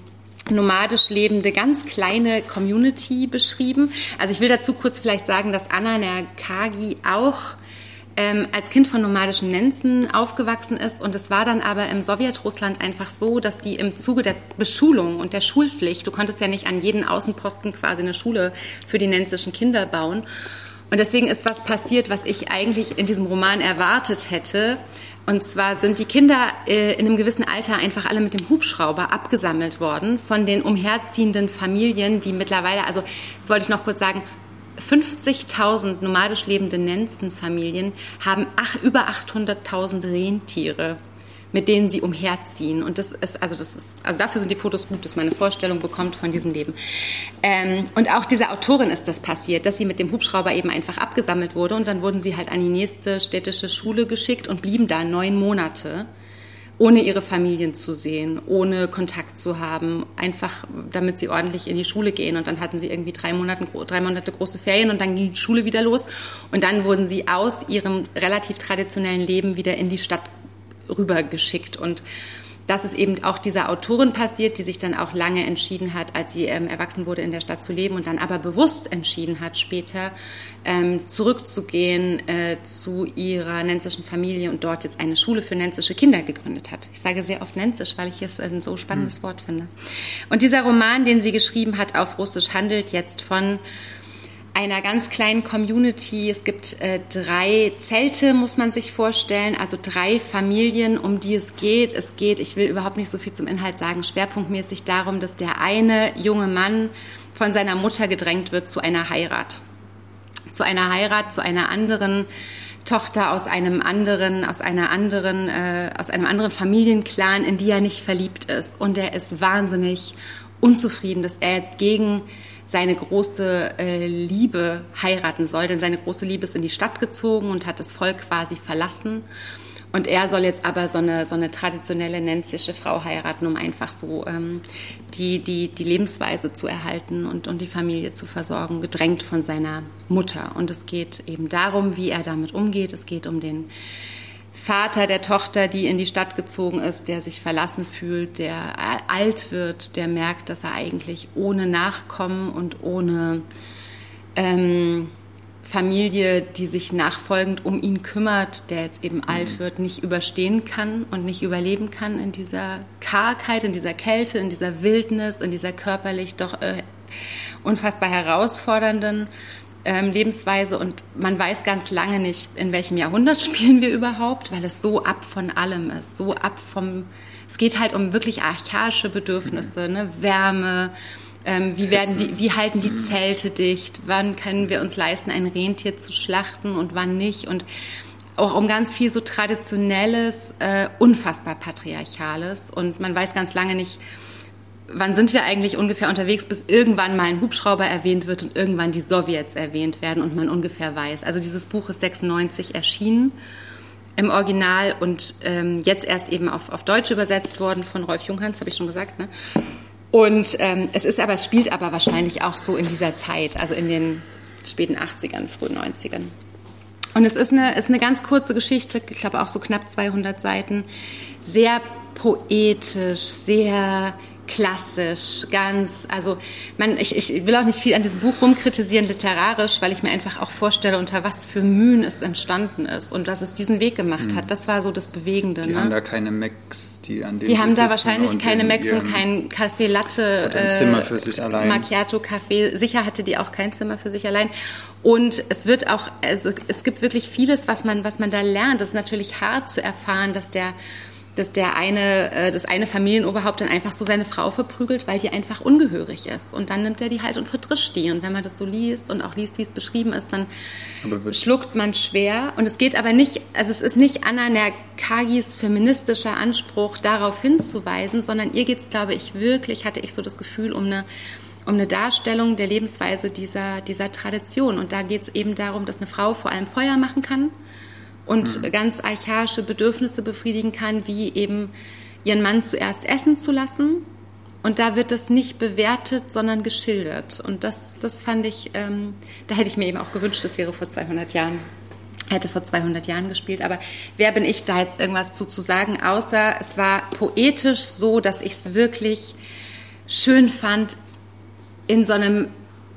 Speaker 1: nomadisch lebende, ganz kleine Community beschrieben. Also ich will dazu kurz vielleicht sagen, dass Anna Nerkagi auch ähm, als Kind von nomadischen Nenzen aufgewachsen ist. Und es war dann aber im Sowjetrussland einfach so, dass die im Zuge der Beschulung und der Schulpflicht, du konntest ja nicht an jeden Außenposten quasi eine Schule für die nenzischen Kinder bauen. Und deswegen ist was passiert, was ich eigentlich in diesem Roman erwartet hätte. Und zwar sind die Kinder äh, in einem gewissen Alter einfach alle mit dem Hubschrauber abgesammelt worden von den umherziehenden Familien, die mittlerweile, also das wollte ich noch kurz sagen, 50.000 nomadisch lebende Nenzenfamilien haben ach, über 800.000 Rentiere, mit denen sie umherziehen. Und das ist, also das ist, also dafür sind die Fotos gut, dass man eine Vorstellung bekommt von diesem Leben. Ähm, und auch dieser Autorin ist das passiert, dass sie mit dem Hubschrauber eben einfach abgesammelt wurde und dann wurden sie halt an die nächste städtische Schule geschickt und blieben da neun Monate ohne ihre Familien zu sehen, ohne Kontakt zu haben, einfach damit sie ordentlich in die Schule gehen. Und dann hatten sie irgendwie drei Monate, drei Monate große Ferien und dann ging die Schule wieder los. Und dann wurden sie aus ihrem relativ traditionellen Leben wieder in die Stadt rübergeschickt. Und das ist eben auch dieser Autorin passiert, die sich dann auch lange entschieden hat, als sie ähm, erwachsen wurde, in der Stadt zu leben und dann aber bewusst entschieden hat, später ähm, zurückzugehen äh, zu ihrer nenzischen Familie und dort jetzt eine Schule für nenzische Kinder gegründet hat. Ich sage sehr oft nenzisch, weil ich es ein so spannendes mhm. Wort finde. Und dieser Roman, den sie geschrieben hat auf Russisch, handelt jetzt von einer ganz kleinen Community. Es gibt äh, drei Zelte, muss man sich vorstellen, also drei Familien, um die es geht. Es geht, ich will überhaupt nicht so viel zum Inhalt sagen, schwerpunktmäßig darum, dass der eine junge Mann von seiner Mutter gedrängt wird zu einer Heirat. Zu einer Heirat, zu einer anderen Tochter aus einem anderen, aus einer anderen, äh, aus einem anderen Familienclan, in die er nicht verliebt ist. Und er ist wahnsinnig unzufrieden, dass er jetzt gegen seine große äh, Liebe heiraten soll, denn seine große Liebe ist in die Stadt gezogen und hat das Volk quasi verlassen. Und er soll jetzt aber so eine, so eine traditionelle nenzische Frau heiraten, um einfach so ähm, die, die, die Lebensweise zu erhalten und, und die Familie zu versorgen, gedrängt von seiner Mutter. Und es geht eben darum, wie er damit umgeht. Es geht um den Vater der Tochter, die in die Stadt gezogen ist, der sich verlassen fühlt, der alt wird, der merkt, dass er eigentlich ohne Nachkommen und ohne ähm, Familie, die sich nachfolgend um ihn kümmert, der jetzt eben mhm. alt wird, nicht überstehen kann und nicht überleben kann in dieser Kargheit, in dieser Kälte, in dieser Wildnis, in dieser körperlich doch äh, unfassbar herausfordernden ähm, Lebensweise und man weiß ganz lange nicht, in welchem Jahrhundert spielen wir überhaupt, weil es so ab von allem ist, so ab vom, es geht halt um wirklich archaische Bedürfnisse, ne? Wärme, ähm, wie, werden die, wie halten die Zelte dicht, wann können wir uns leisten, ein Rentier zu schlachten und wann nicht und auch um ganz viel so traditionelles, äh, unfassbar patriarchales und man weiß ganz lange nicht, wann sind wir eigentlich ungefähr unterwegs, bis irgendwann mal ein Hubschrauber erwähnt wird und irgendwann die Sowjets erwähnt werden und man ungefähr weiß. Also dieses Buch ist 96 erschienen im Original und ähm, jetzt erst eben auf, auf Deutsch übersetzt worden von Rolf Junghans, habe ich schon gesagt. Ne? Und ähm, es ist aber, es spielt aber wahrscheinlich auch so in dieser Zeit, also in den späten 80ern, frühen 90ern. Und es ist eine, ist eine ganz kurze Geschichte, ich glaube auch so knapp 200 Seiten, sehr poetisch, sehr klassisch, ganz, also man, ich, ich will auch nicht viel an diesem Buch rumkritisieren literarisch, weil ich mir einfach auch vorstelle, unter was für Mühen es entstanden ist und dass es diesen Weg gemacht mhm. hat. Das war so das Bewegende.
Speaker 3: Die
Speaker 1: ne?
Speaker 3: haben da keine Macs, die an denen
Speaker 1: Die haben da wahrscheinlich keine Macs und kein Café Latte,
Speaker 3: ein Zimmer für sich allein.
Speaker 1: Macchiato Café. Sicher hatte die auch kein Zimmer für sich allein. Und es wird auch, also es gibt wirklich vieles, was man, was man da lernt. Das ist natürlich hart zu erfahren, dass der dass der eine, äh, das eine Familienoberhaupt dann einfach so seine Frau verprügelt, weil die einfach ungehörig ist. Und dann nimmt er die halt und vertrischt die. Und wenn man das so liest und auch liest, wie es beschrieben ist, dann schluckt man schwer. Und es geht aber nicht, also es ist nicht Anna Nerkagis feministischer Anspruch, darauf hinzuweisen, sondern ihr geht es, glaube ich, wirklich, hatte ich so das Gefühl, um eine um eine Darstellung der Lebensweise dieser, dieser Tradition. Und da geht es eben darum, dass eine Frau vor allem Feuer machen kann und mhm. ganz archaische Bedürfnisse befriedigen kann, wie eben ihren Mann zuerst essen zu lassen. Und da wird das nicht bewertet, sondern geschildert. Und das, das fand ich, ähm, da hätte ich mir eben auch gewünscht, das wäre vor 200 Jahren hätte vor 200 Jahren gespielt. Aber wer bin ich da jetzt irgendwas zu, zu sagen, außer es war poetisch so, dass ich es wirklich schön fand in so einem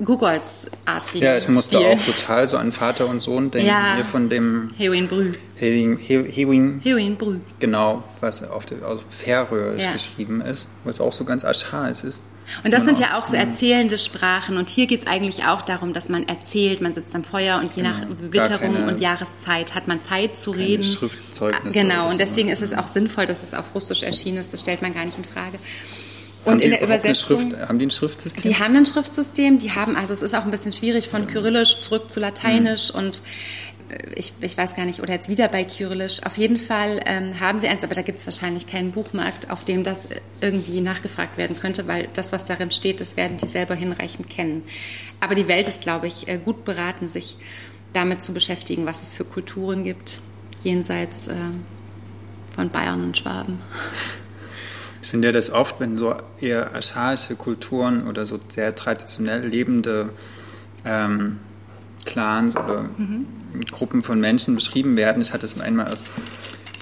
Speaker 1: Gugolz-artigen
Speaker 3: Ja, ich musste Stil. auch total so an Vater und Sohn denken, ja. hier von dem...
Speaker 1: Hewin Brü.
Speaker 3: Hewin, Hewin,
Speaker 1: Hewin Brü.
Speaker 3: Genau, was auf, der, auf Färöisch ja. geschrieben ist, was auch so ganz archaisch ist.
Speaker 1: Und das genau. sind ja auch so erzählende Sprachen. Und hier geht es eigentlich auch darum, dass man erzählt, man sitzt am Feuer und je genau. nach Witterung und Jahreszeit hat man Zeit zu reden.
Speaker 3: Schriftzeugnisse
Speaker 1: genau, und deswegen ist es auch sinnvoll, dass es auf Russisch erschienen ist. Das stellt man gar nicht in Frage. Und in der Übersetzung.
Speaker 3: Schrift, haben die ein Schriftsystem?
Speaker 1: Die haben ein Schriftsystem, die haben, also es ist auch ein bisschen schwierig von Kyrillisch zurück zu Lateinisch mhm. und ich, ich weiß gar nicht, oder jetzt wieder bei Kyrillisch. Auf jeden Fall ähm, haben sie eins, aber da gibt es wahrscheinlich keinen Buchmarkt, auf dem das irgendwie nachgefragt werden könnte, weil das, was darin steht, das werden die selber hinreichend kennen. Aber die Welt ist, glaube ich, äh, gut beraten, sich damit zu beschäftigen, was es für Kulturen gibt, jenseits äh, von Bayern und Schwaben.
Speaker 3: Finde das oft, wenn so eher archaische Kulturen oder so sehr traditionell lebende ähm, Clans oder mhm. Gruppen von Menschen beschrieben werden. Ich hatte es einmal aus,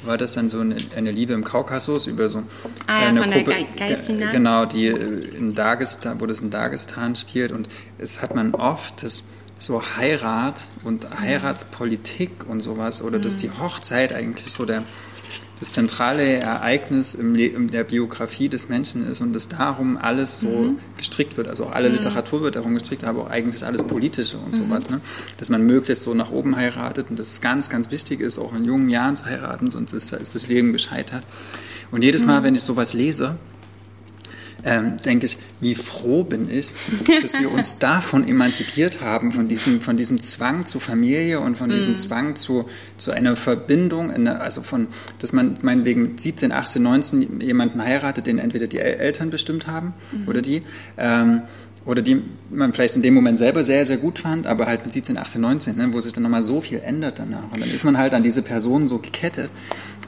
Speaker 3: war das dann so eine, eine Liebe im Kaukasus über so
Speaker 1: ah, ja,
Speaker 3: eine
Speaker 1: von
Speaker 3: Gruppe,
Speaker 1: der Ge
Speaker 3: genau, die äh, in Dagestan, wo das in Dagestan spielt und es hat man oft das so Heirat und mhm. Heiratspolitik und sowas oder mhm. dass die Hochzeit eigentlich so der das zentrale Ereignis im in der Biografie des Menschen ist und dass darum alles so mhm. gestrickt wird. Also alle mhm. Literatur wird darum gestrickt, aber auch eigentlich alles Politische und mhm. sowas. Ne? Dass man möglichst so nach oben heiratet und dass es ganz, ganz wichtig ist, auch in jungen Jahren zu heiraten, sonst ist, ist das Leben gescheitert. Und jedes Mal, mhm. wenn ich sowas lese, ähm, denke ich, wie froh bin ich, dass wir uns davon emanzipiert haben, von diesem, von diesem Zwang zur Familie und von diesem mm. Zwang zu, zu einer Verbindung, eine, also von, dass man meinetwegen mit 17, 18, 19 jemanden heiratet, den entweder die Eltern bestimmt haben mm. oder die. Ähm, oder die man vielleicht in dem Moment selber sehr, sehr gut fand, aber halt mit 17, 18, 19, ne, wo sich dann nochmal so viel ändert danach. Und dann ist man halt an diese Person so gekettet.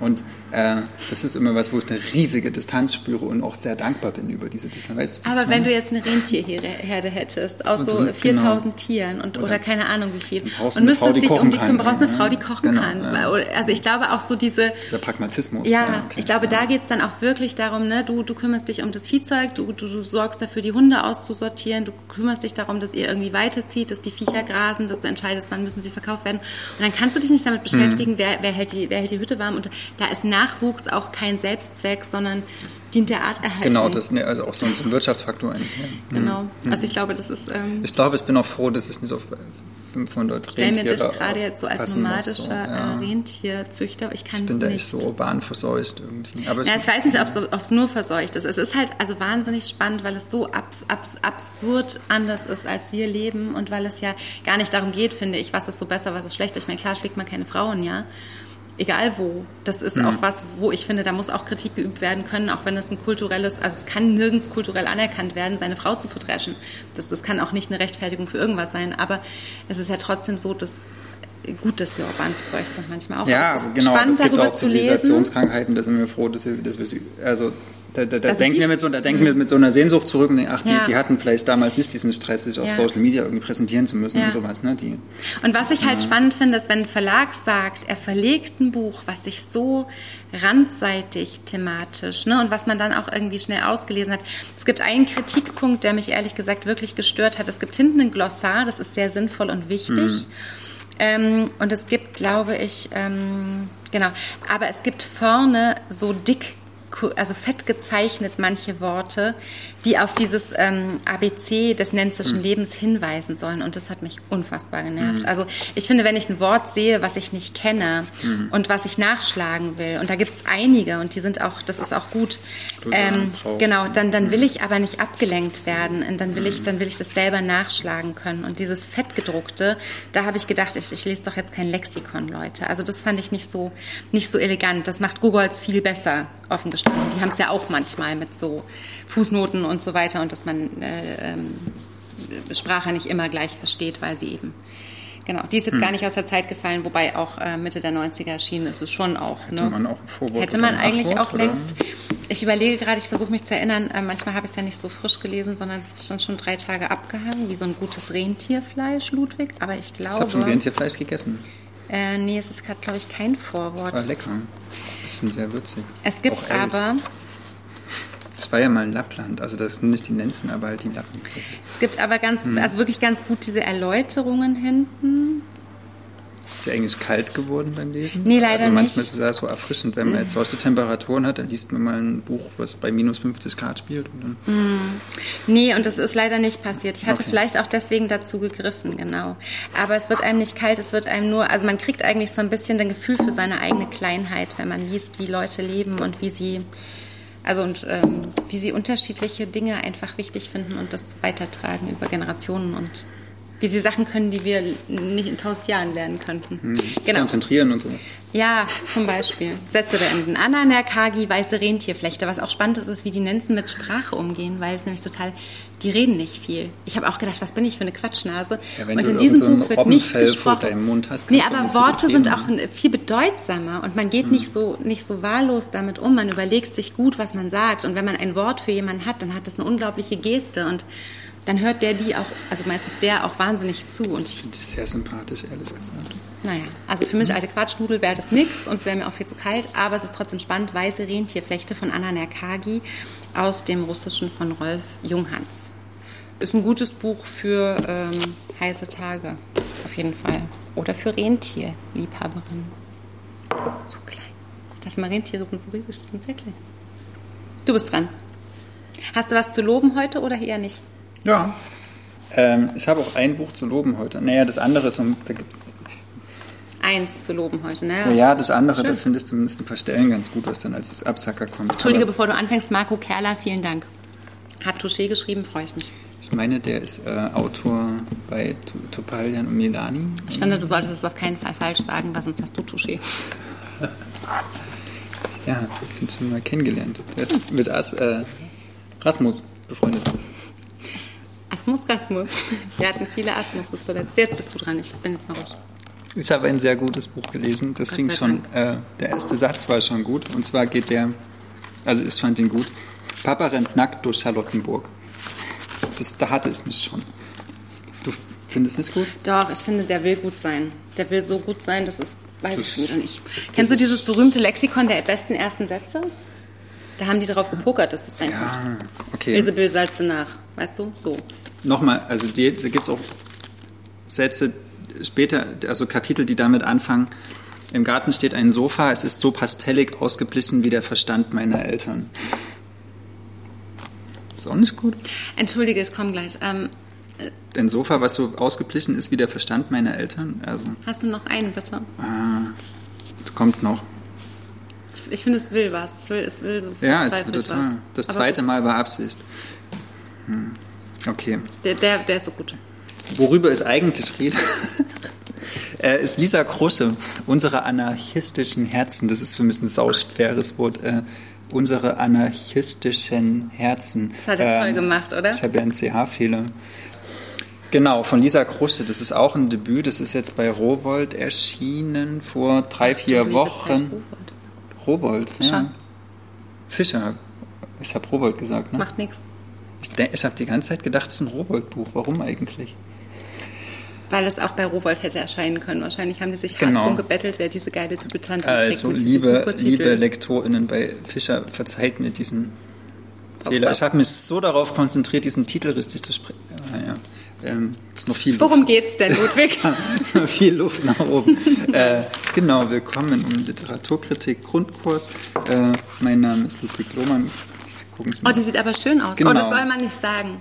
Speaker 3: Und äh, das ist immer was, wo ich eine riesige Distanz spüre und auch sehr dankbar bin über diese Distanz. Weißt,
Speaker 1: Aber wenn du jetzt eine Rentierherde hättest, aus so 4000 genau. Tieren und, oder, oder, keine Ahnung wie viel, und müsstest Frau, dich um die kümmern, brauchst eine Frau, die kochen genau, kann. Ja. Also ich glaube auch so diese...
Speaker 3: Dieser Pragmatismus.
Speaker 1: Ja, ja okay, ich glaube, ja. da geht es dann auch wirklich darum, ne, du, du kümmerst dich um das Viehzeug, du, du, du sorgst dafür, die Hunde auszusortieren, du kümmerst dich darum, dass ihr irgendwie weiterzieht, dass die Viecher grasen, dass du entscheidest, wann müssen sie verkauft werden. Und dann kannst du dich nicht damit mhm. beschäftigen, mhm. wer, wer, hält die, wer hält die Hütte warm. Und da ist Nachwuchs auch kein Selbstzweck, sondern dient der Arterhaltung.
Speaker 3: Genau, das ist also auch so ein, Wirtschaftsfaktor.
Speaker 1: Genau, mhm. also ich glaube, das ist... Ähm,
Speaker 3: ich glaube, ich bin auch froh, dass es nicht auf 500
Speaker 1: Stell mir dich gerade jetzt so als nomadischer so, ja. Rentierzüchter, ich kann
Speaker 3: Ich bin
Speaker 1: da
Speaker 3: echt so urban verseucht irgendwie. Aber
Speaker 1: ja, ich weiß nicht, ob es nur verseucht ist. Es ist halt also wahnsinnig spannend, weil es so abs, abs, absurd anders ist, als wir leben und weil es ja gar nicht darum geht, finde ich, was ist so besser, was ist schlechter. Ich meine, klar schlägt man keine Frauen, ja egal wo. Das ist mhm. auch was, wo ich finde, da muss auch Kritik geübt werden können, auch wenn es ein kulturelles, also es kann nirgends kulturell anerkannt werden, seine Frau zu verdreschen. Das, das kann auch nicht eine Rechtfertigung für irgendwas sein, aber es ist ja trotzdem so, dass gut, dass wir urban verseucht sind manchmal auch.
Speaker 3: Ja, genau. Spannend, es gibt auch Zivilisationskrankheiten, da sind wir froh, dass wir, dass wir also da, da, da also denken, wir mit, so, da denken wir mhm. mit so einer Sehnsucht zurück und denken, ach, die, ja. die hatten vielleicht damals nicht diesen Stress, sich auf ja. Social Media irgendwie präsentieren zu müssen ja. und sowas. Ne? Die,
Speaker 1: und was ich halt spannend finde, ist, wenn ein Verlag sagt, er verlegt ein Buch, was sich so randseitig thematisch ne, und was man dann auch irgendwie schnell ausgelesen hat. Es gibt einen Kritikpunkt, der mich ehrlich gesagt wirklich gestört hat. Es gibt hinten ein Glossar, das ist sehr sinnvoll und wichtig. Mhm. Ähm, und es gibt, glaube ich, ähm, genau, aber es gibt vorne so dick also fett gezeichnet manche Worte, die auf dieses ähm, ABC des nenzischen mhm. Lebens hinweisen sollen. Und das hat mich unfassbar genervt. Mhm. Also ich finde, wenn ich ein Wort sehe, was ich nicht kenne mhm. und was ich nachschlagen will, und da gibt es einige und die sind auch, das ist auch gut, ähm, genau, dann, dann will ich aber nicht abgelenkt werden und dann will ich, dann will ich das selber nachschlagen können. Und dieses Fettgedruckte, da habe ich gedacht, ich, ich lese doch jetzt kein Lexikon, Leute. Also das fand ich nicht so, nicht so elegant. Das macht Google viel besser, offen gestanden. Die haben es ja auch manchmal mit so Fußnoten und so weiter und dass man äh, ähm, Sprache nicht immer gleich versteht, weil sie eben Genau, die ist jetzt hm. gar nicht aus der Zeit gefallen, wobei auch äh, Mitte der 90er erschienen ist es schon auch.
Speaker 3: Hätte ne? man auch
Speaker 1: Vorwort Hätte man eigentlich Nachwort, auch oder? längst. Ich überlege gerade, ich versuche mich zu erinnern, äh, manchmal habe ich es ja nicht so frisch gelesen, sondern es ist schon, schon drei Tage abgehangen, wie so ein gutes Rentierfleisch, Ludwig. Aber ich glaube. Ich
Speaker 3: habe schon Rentierfleisch gegessen.
Speaker 1: Äh, nee, es ist gerade, glaube ich, kein Vorwort.
Speaker 3: Das war lecker. Das ist sehr würzig.
Speaker 1: Es gibt aber.
Speaker 3: Es war ja mal in Lappland, also das sind nicht die Nenzen, aber halt die Lappen.
Speaker 1: Es gibt aber ganz, hm. also wirklich ganz gut diese Erläuterungen hinten.
Speaker 3: Ist dir eigentlich kalt geworden beim Lesen?
Speaker 1: Nee, leider
Speaker 3: also
Speaker 1: manchmal
Speaker 3: nicht. ist es so erfrischend, wenn man jetzt solche Temperaturen hat, dann liest man mal ein Buch, was bei minus 50 Grad spielt. Und dann
Speaker 1: mm. Nee, und das ist leider nicht passiert. Ich hatte okay. vielleicht auch deswegen dazu gegriffen, genau. Aber es wird einem nicht kalt, es wird einem nur, also man kriegt eigentlich so ein bisschen ein Gefühl für seine eigene Kleinheit, wenn man liest, wie Leute leben und wie sie also und ähm, wie sie unterschiedliche Dinge einfach wichtig finden und das weitertragen über Generationen und wie sie Sachen können, die wir nicht in tausend Jahren lernen könnten.
Speaker 3: Mhm. Genau. Konzentrieren und so.
Speaker 1: Ja, zum Beispiel. Sätze beenden. Anna Merkagi, weiße Rentierflechte. Was auch spannend ist, ist, wie die Nenzen mit Sprache umgehen, weil es nämlich total, die reden nicht viel. Ich habe auch gedacht, was bin ich für eine Quatschnase?
Speaker 3: Ja, und in diesem so Buch wird nicht gesprochen. Mund hast,
Speaker 1: nee, aber Worte sind auch viel bedeutsamer und man geht mhm. nicht, so, nicht so wahllos damit um. Man überlegt sich gut, was man sagt. Und wenn man ein Wort für jemanden hat, dann hat das eine unglaubliche Geste und dann hört der die auch, also meistens der auch wahnsinnig zu. Und
Speaker 3: ich finde die sehr sympathisch, ehrlich gesagt.
Speaker 1: Naja, also für mich alte Quatschnudel wäre das nichts und es wäre mir auch viel zu kalt, aber es ist trotzdem spannend. Weiße Rentierflechte von Anna Nerkagi aus dem Russischen von Rolf Junghans. Ist ein gutes Buch für ähm, heiße Tage, auf jeden Fall. Oder für Rentierliebhaberinnen. So klein. Ich dachte mal, Rentiere sind so riesig, das sind sehr klein. Du bist dran. Hast du was zu loben heute oder eher nicht?
Speaker 3: Ja. Ähm, ich habe auch ein Buch zu loben heute. Naja, das andere ist, da gibt's
Speaker 1: Eins zu loben heute, ne?
Speaker 3: Ja, ja das andere, Schön. da finde ich zumindest ein paar Stellen ganz gut, was dann als Absacker kommt.
Speaker 1: Entschuldige, Aber bevor du anfängst, Marco Kerler, vielen Dank. Hat Touché geschrieben, freue ich mich.
Speaker 3: Ich meine, der ist äh, Autor bei Topalian und Milani.
Speaker 1: Ich finde, du solltest es auf keinen Fall falsch sagen, weil sonst hast du Touché.
Speaker 3: ja, den schon mal kennengelernt. Der ist mit As, äh, Rasmus befreundet.
Speaker 1: Asmus, Rasmus. Wir hatten viele Asmus zuletzt. Jetzt bist du dran, ich bin jetzt mal ruhig.
Speaker 3: Ich habe ein sehr gutes Buch gelesen. Das fing schon, äh, der erste Satz war schon gut. Und zwar geht der, also ich fand ihn gut. Papa rennt nackt durch Charlottenburg. Das, da hatte es mich schon. Du findest es gut?
Speaker 1: Doch, ich finde, der will gut sein. Der will so gut sein, das ist, weiß das, ich wieder nicht. Kennst du dieses berühmte Lexikon der besten ersten Sätze? Da haben die darauf gepokert, dass es reinkommt. Ja,
Speaker 3: okay.
Speaker 1: Ilsebill salzte nach, weißt du? So.
Speaker 3: Nochmal, also die, da gibt es auch Sätze später, also Kapitel, die damit anfangen. Im Garten steht ein Sofa, es ist so pastellig ausgeblichen wie der Verstand meiner Eltern. Ist auch nicht gut.
Speaker 1: Entschuldige, ich komme gleich. Ähm,
Speaker 3: äh, ein Sofa, was so ausgeblichen ist wie der Verstand meiner Eltern. Also,
Speaker 1: Hast du noch einen, bitte?
Speaker 3: Ah, es kommt noch.
Speaker 1: Ich finde, es will was. Es will, es will so
Speaker 3: Ja, es will total. Was. Das zweite Mal war Absicht. Hm. Okay.
Speaker 1: Der, der, der ist so gut.
Speaker 3: Worüber es eigentlich rede, äh, ist Lisa Krusche, unsere anarchistischen Herzen. Das ist für mich ein sauschweres Wort. Äh, unsere anarchistischen Herzen.
Speaker 1: Das hat er ähm, toll gemacht, oder?
Speaker 3: Ich habe ja einen CH-Fehler. Genau, von Lisa Krusche. Das ist auch ein Debüt. Das ist jetzt bei Rowold erschienen vor drei, vier Wochen. Rowold, Fischer. ja. Fischer. Ich habe Rowold gesagt, ne?
Speaker 1: Macht nichts.
Speaker 3: Ich, ich habe die ganze Zeit gedacht, es ist ein Rowold-Buch. Warum eigentlich?
Speaker 1: Weil es auch bei Rowold hätte erscheinen können. Wahrscheinlich haben die sich genau. hart drum gebettelt, wer diese geile Debütantin
Speaker 3: also, liebe, liebe LektorInnen bei Fischer, verzeiht mir diesen Fehler. Ich habe mich so darauf konzentriert, diesen Titel richtig zu sprechen. Ah, ja ähm, ist noch viel
Speaker 1: Worum Luft. geht's denn, Ludwig?
Speaker 3: ist noch viel Luft nach oben. äh, genau, willkommen im Literaturkritik Grundkurs. Äh, mein Name ist Ludwig Lohmann.
Speaker 1: Oh, die sieht aber schön aus. Genau. Oh, das soll man nicht sagen.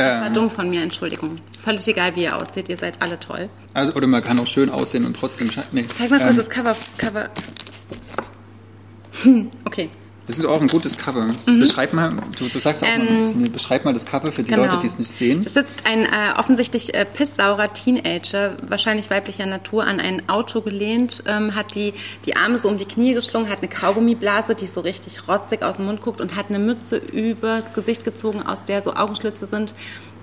Speaker 1: Das war dumm von mir, Entschuldigung. Ist völlig egal, wie ihr aussieht. Ihr seid alle toll.
Speaker 3: Also, oder man kann auch schön aussehen und trotzdem... Nee.
Speaker 1: Zeig mal kurz ähm, das Cover. Cover. Hm, okay.
Speaker 3: Das ist auch ein gutes Cover. Mhm. Beschreib mal, du, du sagst auch ähm, mal, beschreib mal das Cover für die genau. Leute, die es nicht sehen.
Speaker 1: Es sitzt ein äh, offensichtlich äh, pisssaurer Teenager, wahrscheinlich weiblicher Natur, an ein Auto gelehnt, ähm, hat die, die Arme so um die Knie geschlungen, hat eine Kaugummiblase, die so richtig rotzig aus dem Mund guckt und hat eine Mütze übers Gesicht gezogen, aus der so Augenschlitze sind,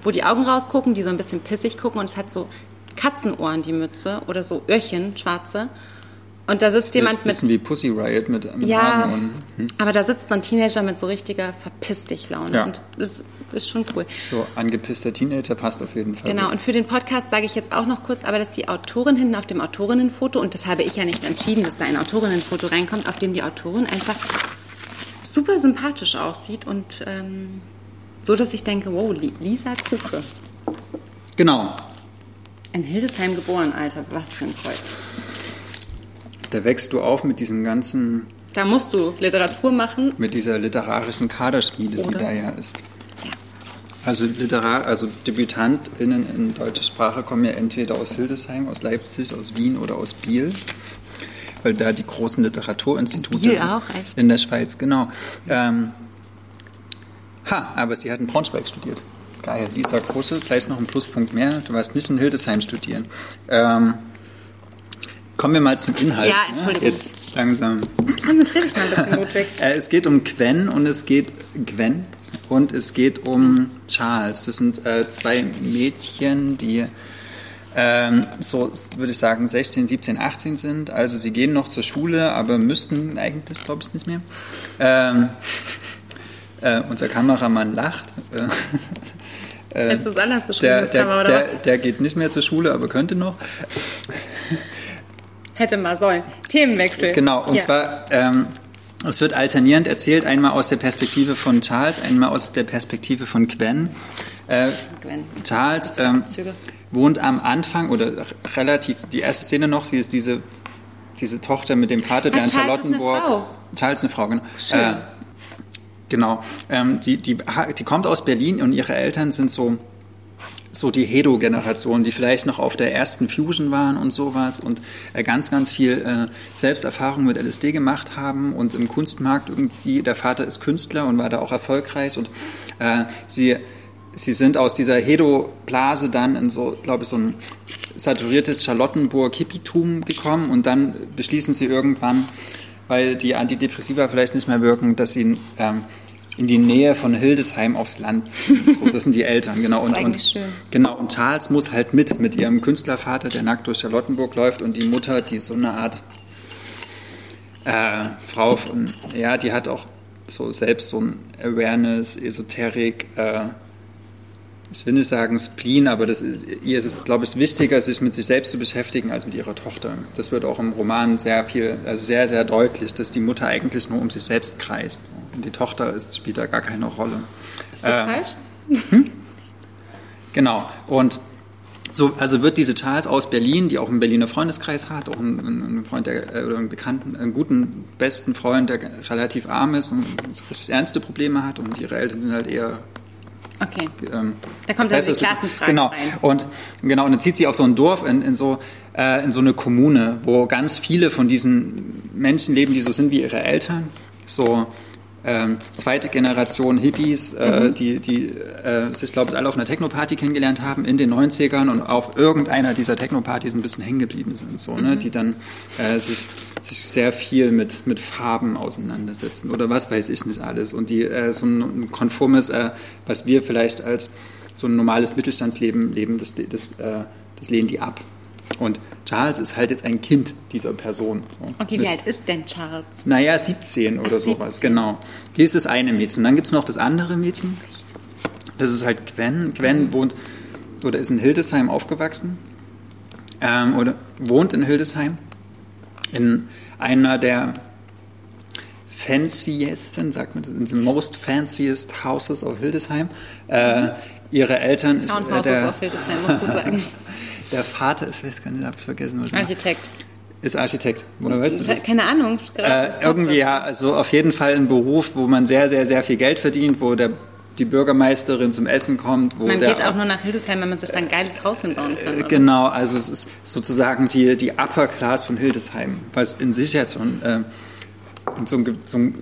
Speaker 1: wo die Augen rausgucken, die so ein bisschen pissig gucken und es hat so Katzenohren, die Mütze, oder so Öhrchen, schwarze. Und da sitzt jemand
Speaker 3: mit. Ein bisschen wie Pussy Riot mit, mit
Speaker 1: Ja, und, hm. aber da sitzt so ein Teenager mit so richtiger Verpiss dich Laune.
Speaker 3: Ja.
Speaker 1: Und das ist schon cool.
Speaker 3: So angepisster Teenager passt auf jeden Fall.
Speaker 1: Genau, und für den Podcast sage ich jetzt auch noch kurz, aber dass die Autorin hinten auf dem Autorinnenfoto, und das habe ich ja nicht entschieden, dass da ein Autorinnenfoto reinkommt, auf dem die Autorin einfach super sympathisch aussieht und ähm, so, dass ich denke, wow, Lisa Kuke.
Speaker 3: Genau.
Speaker 1: In Hildesheim geboren, Alter, was für ein Kreuz.
Speaker 3: Da wächst du auf mit diesem ganzen.
Speaker 1: Da musst du Literatur machen.
Speaker 3: Mit dieser literarischen Kaderschmiede, Oder? die da ja ist. Also Literar, also DebütantInnen in deutscher Sprache kommen ja entweder aus Hildesheim, aus Leipzig, aus Wien oder aus Biel, weil da die großen Literaturinstitute
Speaker 1: Biel sind auch, echt?
Speaker 3: in der Schweiz, genau. Ähm, ha, aber sie hat in Braunschweig studiert. Geil, Lisa Große, gleich noch ein Pluspunkt mehr. Du warst nicht in Hildesheim studieren. Ähm, Kommen wir mal zum Inhalt.
Speaker 1: Ja, Entschuldigung.
Speaker 3: Jetzt langsam.
Speaker 1: Konzentriere dich mal ein bisschen, Ludwig.
Speaker 3: Äh, es geht um Gwen und es geht Gwen und es geht um Charles. Das sind äh, zwei Mädchen, die ähm, so würde ich sagen 16, 17, 18 sind. Also sie gehen noch zur Schule, aber müssten eigentlich, glaube ich, nicht mehr. Ähm, äh, unser Kameramann lacht.
Speaker 1: Äh, Hättest du es anders beschrieben, der,
Speaker 3: der, oder der, was? Der geht nicht mehr zur Schule, aber könnte noch.
Speaker 1: Hätte mal sollen. Themenwechsel.
Speaker 3: Genau, und ja. zwar, ähm, es wird alternierend erzählt, einmal aus der Perspektive von Charles, einmal aus der Perspektive von Gwen. Äh, Gwen. Charles ähm, wohnt am Anfang oder relativ, die erste Szene noch, sie ist diese, diese Tochter mit dem Vater, der ah, in Charlottenburg. Ist eine Frau. Charles eine Frau, genau. Schön. Äh, genau. Ähm, die, die, die kommt aus Berlin und ihre Eltern sind so so die Hedo-Generation, die vielleicht noch auf der ersten Fusion waren und sowas und äh, ganz, ganz viel äh, Selbsterfahrung mit LSD gemacht haben und im Kunstmarkt irgendwie, der Vater ist Künstler und war da auch erfolgreich und äh, sie, sie sind aus dieser Hedo-Blase dann in so, glaube ich, so ein saturiertes Charlottenburg-Hippitum gekommen und dann beschließen sie irgendwann, weil die Antidepressiva vielleicht nicht mehr wirken, dass sie ähm, in die Nähe von Hildesheim aufs Land ziehen. So, das sind die Eltern, genau.
Speaker 1: Und, und, schön.
Speaker 3: genau. Und Charles muss halt mit, mit ihrem Künstlervater, der nackt durch Charlottenburg läuft, und die Mutter, die so eine Art äh, Frau von, ja, die hat auch so selbst so ein Awareness, Esoterik, äh, ich will nicht sagen Spleen, aber das, ihr ist es, glaube ich, wichtiger, sich mit sich selbst zu beschäftigen, als mit ihrer Tochter. Das wird auch im Roman sehr viel, also sehr, sehr deutlich, dass die Mutter eigentlich nur um sich selbst kreist. Und die Tochter ist, spielt da gar keine Rolle.
Speaker 1: Ist das äh, falsch? Hm?
Speaker 3: Genau. Und so, also wird diese Charles aus Berlin, die auch einen Berliner Freundeskreis hat, auch einen, einen Freund der, äh, oder einen bekannten, einen guten, besten Freund, der relativ arm ist und richtig ernste Probleme hat und ihre Eltern sind halt eher
Speaker 1: Okay. Ähm, da kommt dann die Klassenfrage
Speaker 3: genau.
Speaker 1: rein.
Speaker 3: Und genau, und dann zieht sie auf so ein Dorf in, in so äh, in so eine Kommune, wo ganz viele von diesen Menschen leben, die so sind wie ihre Eltern, so ähm, zweite Generation Hippies, äh, mhm. die, die äh, sich, glaube ich, alle auf einer Techno-Party kennengelernt haben in den 90ern und auf irgendeiner dieser Techno-Partys ein bisschen hängen geblieben sind, so, ne? mhm. ne? die dann äh, sich, sich sehr viel mit, mit Farben auseinandersetzen oder was weiß ich nicht alles und die äh, so ein konformes, äh, was wir vielleicht als so ein normales Mittelstandsleben leben, das, das, äh, das lehnen die ab. Und Charles ist halt jetzt ein Kind dieser Person.
Speaker 1: So. Okay, wie alt ist denn Charles?
Speaker 3: Naja, 17 oder Ach, sowas, genau. Hier ist das eine Mädchen. Und dann gibt es noch das andere Mädchen. Das ist halt Gwen. Gwen mhm. wohnt oder ist in Hildesheim aufgewachsen. Ähm, oder wohnt in Hildesheim. In einer der fanciesten, sagt man das, in the most fanciest houses of Hildesheim. Äh, ihre Eltern
Speaker 1: Townhouses ist äh, der, of Hildesheim, musst du sagen.
Speaker 3: Der Vater ist, ich weiß gar nicht, hab's vergessen. Was
Speaker 1: Architekt.
Speaker 3: Ist Architekt. Woher weißt du das?
Speaker 1: Keine Ahnung.
Speaker 3: Äh, irgendwie ja, also auf jeden Fall ein Beruf, wo man sehr, sehr, sehr viel Geld verdient, wo der die Bürgermeisterin zum Essen kommt.
Speaker 1: man geht auch nur nach Hildesheim, wenn man sich da ein geiles Haus hinbauen kann.
Speaker 3: Oder? Genau, also es ist sozusagen die, die Upper Class von Hildesheim, was in sich jetzt schon äh, so, ein, so ein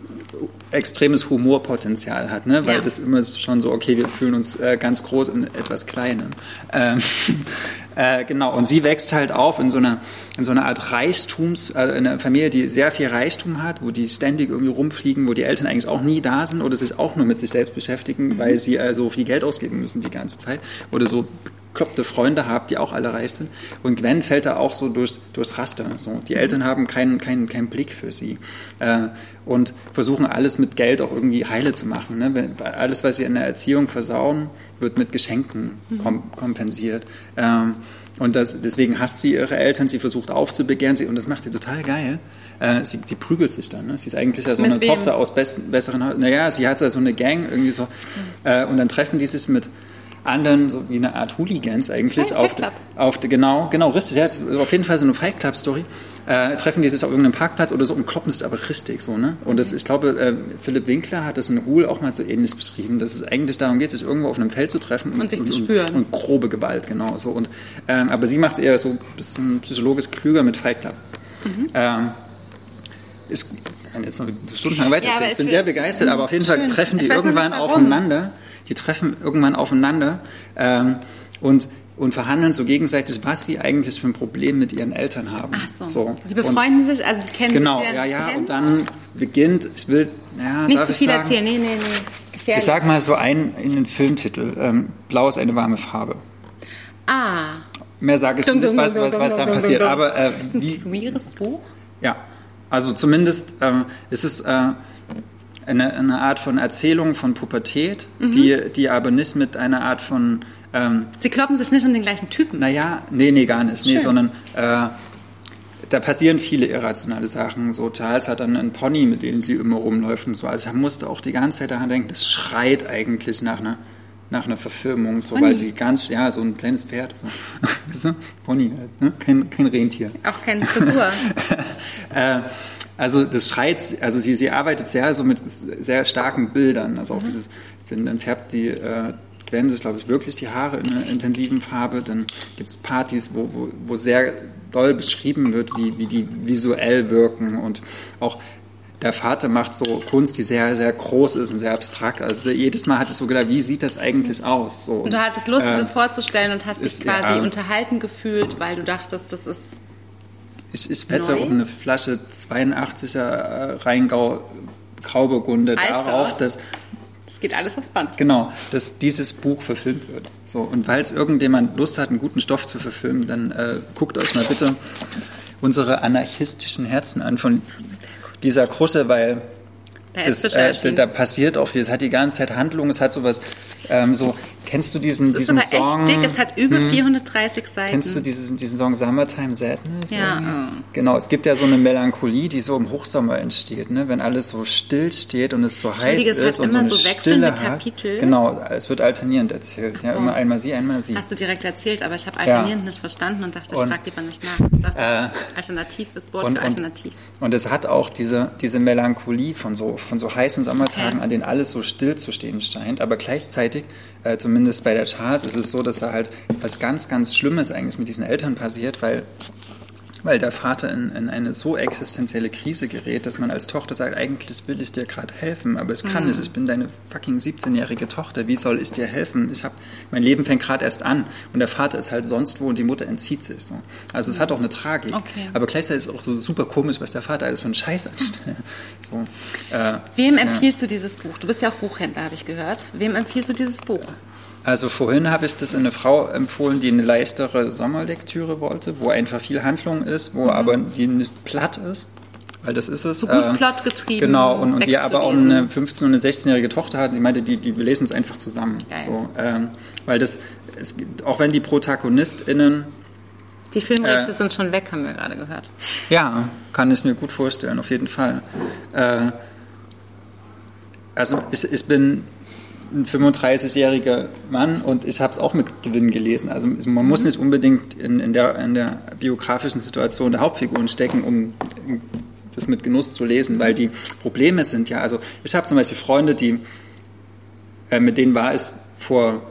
Speaker 3: extremes Humorpotenzial hat, ne? weil ja. das immer schon so, okay, wir fühlen uns äh, ganz groß in etwas Kleinem. Ähm, äh, genau, und sie wächst halt auf in so einer, in so einer Art Reichtums, also in einer Familie, die sehr viel Reichtum hat, wo die ständig irgendwie rumfliegen, wo die Eltern eigentlich auch nie da sind oder sich auch nur mit sich selbst beschäftigen, mhm. weil sie äh, so viel Geld ausgeben müssen die ganze Zeit oder so bekloppte Freunde habe, die auch alle reich sind. Und Gwen fällt da auch so durch, durchs Raster. So. Die Eltern haben keinen, keinen, keinen Blick für sie äh, und versuchen alles mit Geld auch irgendwie heile zu machen. Ne? Alles, was sie in der Erziehung versauen, wird mit Geschenken mhm. kom kompensiert. Ähm, und das, deswegen hasst sie ihre Eltern, sie versucht aufzubegehren, sie, und das macht sie total geil. Äh, sie, sie, prügelt sich dann. Ne? Sie ist eigentlich ja so mit eine wem? Tochter aus besten, besseren, naja, sie hat ja so eine Gang irgendwie so. Mhm. Äh, und dann treffen die sich mit anderen, so wie eine Art Hooligans eigentlich.
Speaker 1: Fight, auf, Fight
Speaker 3: auf, genau, genau, richtig. Ja, auf jeden Fall so eine Fight Club Story äh, treffen die sich auf irgendeinem Parkplatz oder so und kloppen es aber richtig so, ne? Und das, ich glaube, äh, Philipp Winkler hat das in Ruhl auch mal so ähnlich beschrieben, dass es eigentlich darum geht, sich irgendwo auf einem Feld zu treffen
Speaker 1: und, und sich zu spüren.
Speaker 3: Und, und, grobe Gewalt, genau so. Und, ähm, aber sie macht es eher so ein bisschen psychologisch klüger mit Fight Club. Mhm. Ähm, ist, kann jetzt noch stundenlang weiter ja, Ich bin sehr begeistert, aber auf jeden Fall treffen die irgendwann aufeinander. Die treffen irgendwann aufeinander. Ähm, und und verhandeln so gegenseitig, was sie eigentlich für ein Problem mit ihren Eltern haben.
Speaker 1: Ach so. so. Die befreunden und, sich, also die kennen
Speaker 3: genau,
Speaker 1: sich.
Speaker 3: Genau, ja, ja. Kennen. Und dann beginnt, ich will, ja,
Speaker 1: nicht zu viel sagen, erzählen, nee, nee, nee.
Speaker 3: Gefährlich. Ich sag mal so einen in den Filmtitel: ähm, Blau ist eine warme Farbe.
Speaker 1: Ah.
Speaker 3: Mehr sage ich nicht, was, was, was da passiert. Aber äh,
Speaker 1: wie. Ein queeres Buch?
Speaker 3: Ja. Also zumindest ähm, ist es. Äh, eine, eine Art von Erzählung von Pubertät, mhm. die, die aber nicht mit einer Art von
Speaker 1: ähm, Sie kloppen sich nicht um den gleichen Typen?
Speaker 3: Naja, nee, nee, gar nicht. Nee, sondern äh, da passieren viele irrationale Sachen. So Charles hat dann einen Pony, mit dem sie immer rumläuft und so. Also ich musste auch die ganze Zeit daran denken, das schreit eigentlich nach einer, nach einer Verfilmung, so, weil sie ganz, ja, so ein kleines Pferd, so. Pony halt, ne? kein, kein Rentier.
Speaker 1: Auch keine Frisur.
Speaker 3: äh, also das schreit, also sie, sie arbeitet sehr so mit sehr starken Bildern. Also auch mhm. dieses, dann färbt die äh, quälen sich, glaube ich, wirklich die Haare in einer intensiven Farbe. Dann gibt es Partys, wo, wo, wo sehr doll beschrieben wird, wie, wie die visuell wirken und auch der Vater macht so Kunst, die sehr, sehr groß ist und sehr abstrakt. Also jedes Mal hat es so gedacht, wie sieht das eigentlich aus? So,
Speaker 1: und du hattest Lust, äh, das vorzustellen und hast dich quasi ja, unterhalten gefühlt, weil du dachtest, das ist.
Speaker 3: Ich, ich wette neu? um eine Flasche 82er Rheingau Grauburgunde darauf, dass
Speaker 1: geht alles aufs Band.
Speaker 3: Genau, dass dieses Buch verfilmt wird. So, und falls irgendjemand Lust hat, einen guten Stoff zu verfilmen, dann äh, guckt euch mal bitte unsere anarchistischen Herzen an von dieser Krusse, weil das, äh, da passiert auch viel. Es hat die ganze Zeit Handlung, es hat sowas ähm, so Kennst du diesen,
Speaker 1: das
Speaker 3: diesen
Speaker 1: ist aber Song? Echt dick, es hat über hm. 430 Seiten.
Speaker 3: Kennst du diesen, diesen Song Summertime Sadness?
Speaker 1: Ja. Oh.
Speaker 3: Genau, es gibt ja so eine Melancholie, die so im Hochsommer entsteht, ne? wenn alles so still steht und es so heiß ist und so eine so Stille Kapitel. hat. Genau, es wird alternierend erzählt. So. Ja, immer einmal sie, einmal sie.
Speaker 1: Hast du direkt erzählt, aber ich habe alternierend ja. nicht verstanden und dachte, ich frage lieber nicht nach. Ich dachte, äh, alternativ ist Wort und, für alternativ.
Speaker 3: Und, und, es hat auch diese, diese Melancholie von so, von so heißen Sommertagen, okay. an denen alles so still zu stehen scheint, aber gleichzeitig äh, zumindest bei der Charles ist es so, dass da halt was ganz, ganz Schlimmes eigentlich mit diesen Eltern passiert, weil weil der Vater in, in, eine so existenzielle Krise gerät, dass man als Tochter sagt, eigentlich will ich dir gerade helfen, aber es kann mhm. nicht. Ich bin deine fucking 17-jährige Tochter. Wie soll ich dir helfen? Ich habe mein Leben fängt gerade erst an und der Vater ist halt sonst wo und die Mutter entzieht sich. So. Also es mhm. hat auch eine Tragik, okay. aber gleichzeitig ist es auch so super komisch, was der Vater alles für einen Scheiß anstellt. So,
Speaker 1: äh, Wem empfiehlst ja. du dieses Buch? Du bist ja auch Buchhändler, habe ich gehört. Wem empfiehlst du dieses Buch?
Speaker 3: Also vorhin habe ich das an eine Frau empfohlen, die eine leichtere Sommerlektüre wollte, wo einfach viel Handlung ist, wo mhm. aber die nicht platt ist. Weil das ist es.
Speaker 1: So gut äh, plotgetrieben.
Speaker 3: Genau, und, und die aber auch eine 15- und eine 16-jährige Tochter hat, die meinte, die, die lesen es einfach zusammen. So, ähm, weil das, es, auch wenn die ProtagonistInnen
Speaker 1: die Filmrechte äh, sind schon weg, haben wir gerade gehört.
Speaker 3: Ja, kann ich mir gut vorstellen, auf jeden Fall. Äh, also ich, ich bin ein 35-jähriger Mann und ich habe es auch mit Gewinn gelesen. Also man muss nicht unbedingt in, in, der, in der biografischen Situation der Hauptfiguren stecken, um das mit Genuss zu lesen, weil die Probleme sind ja, also ich habe zum Beispiel Freunde, die, äh, mit denen war es vor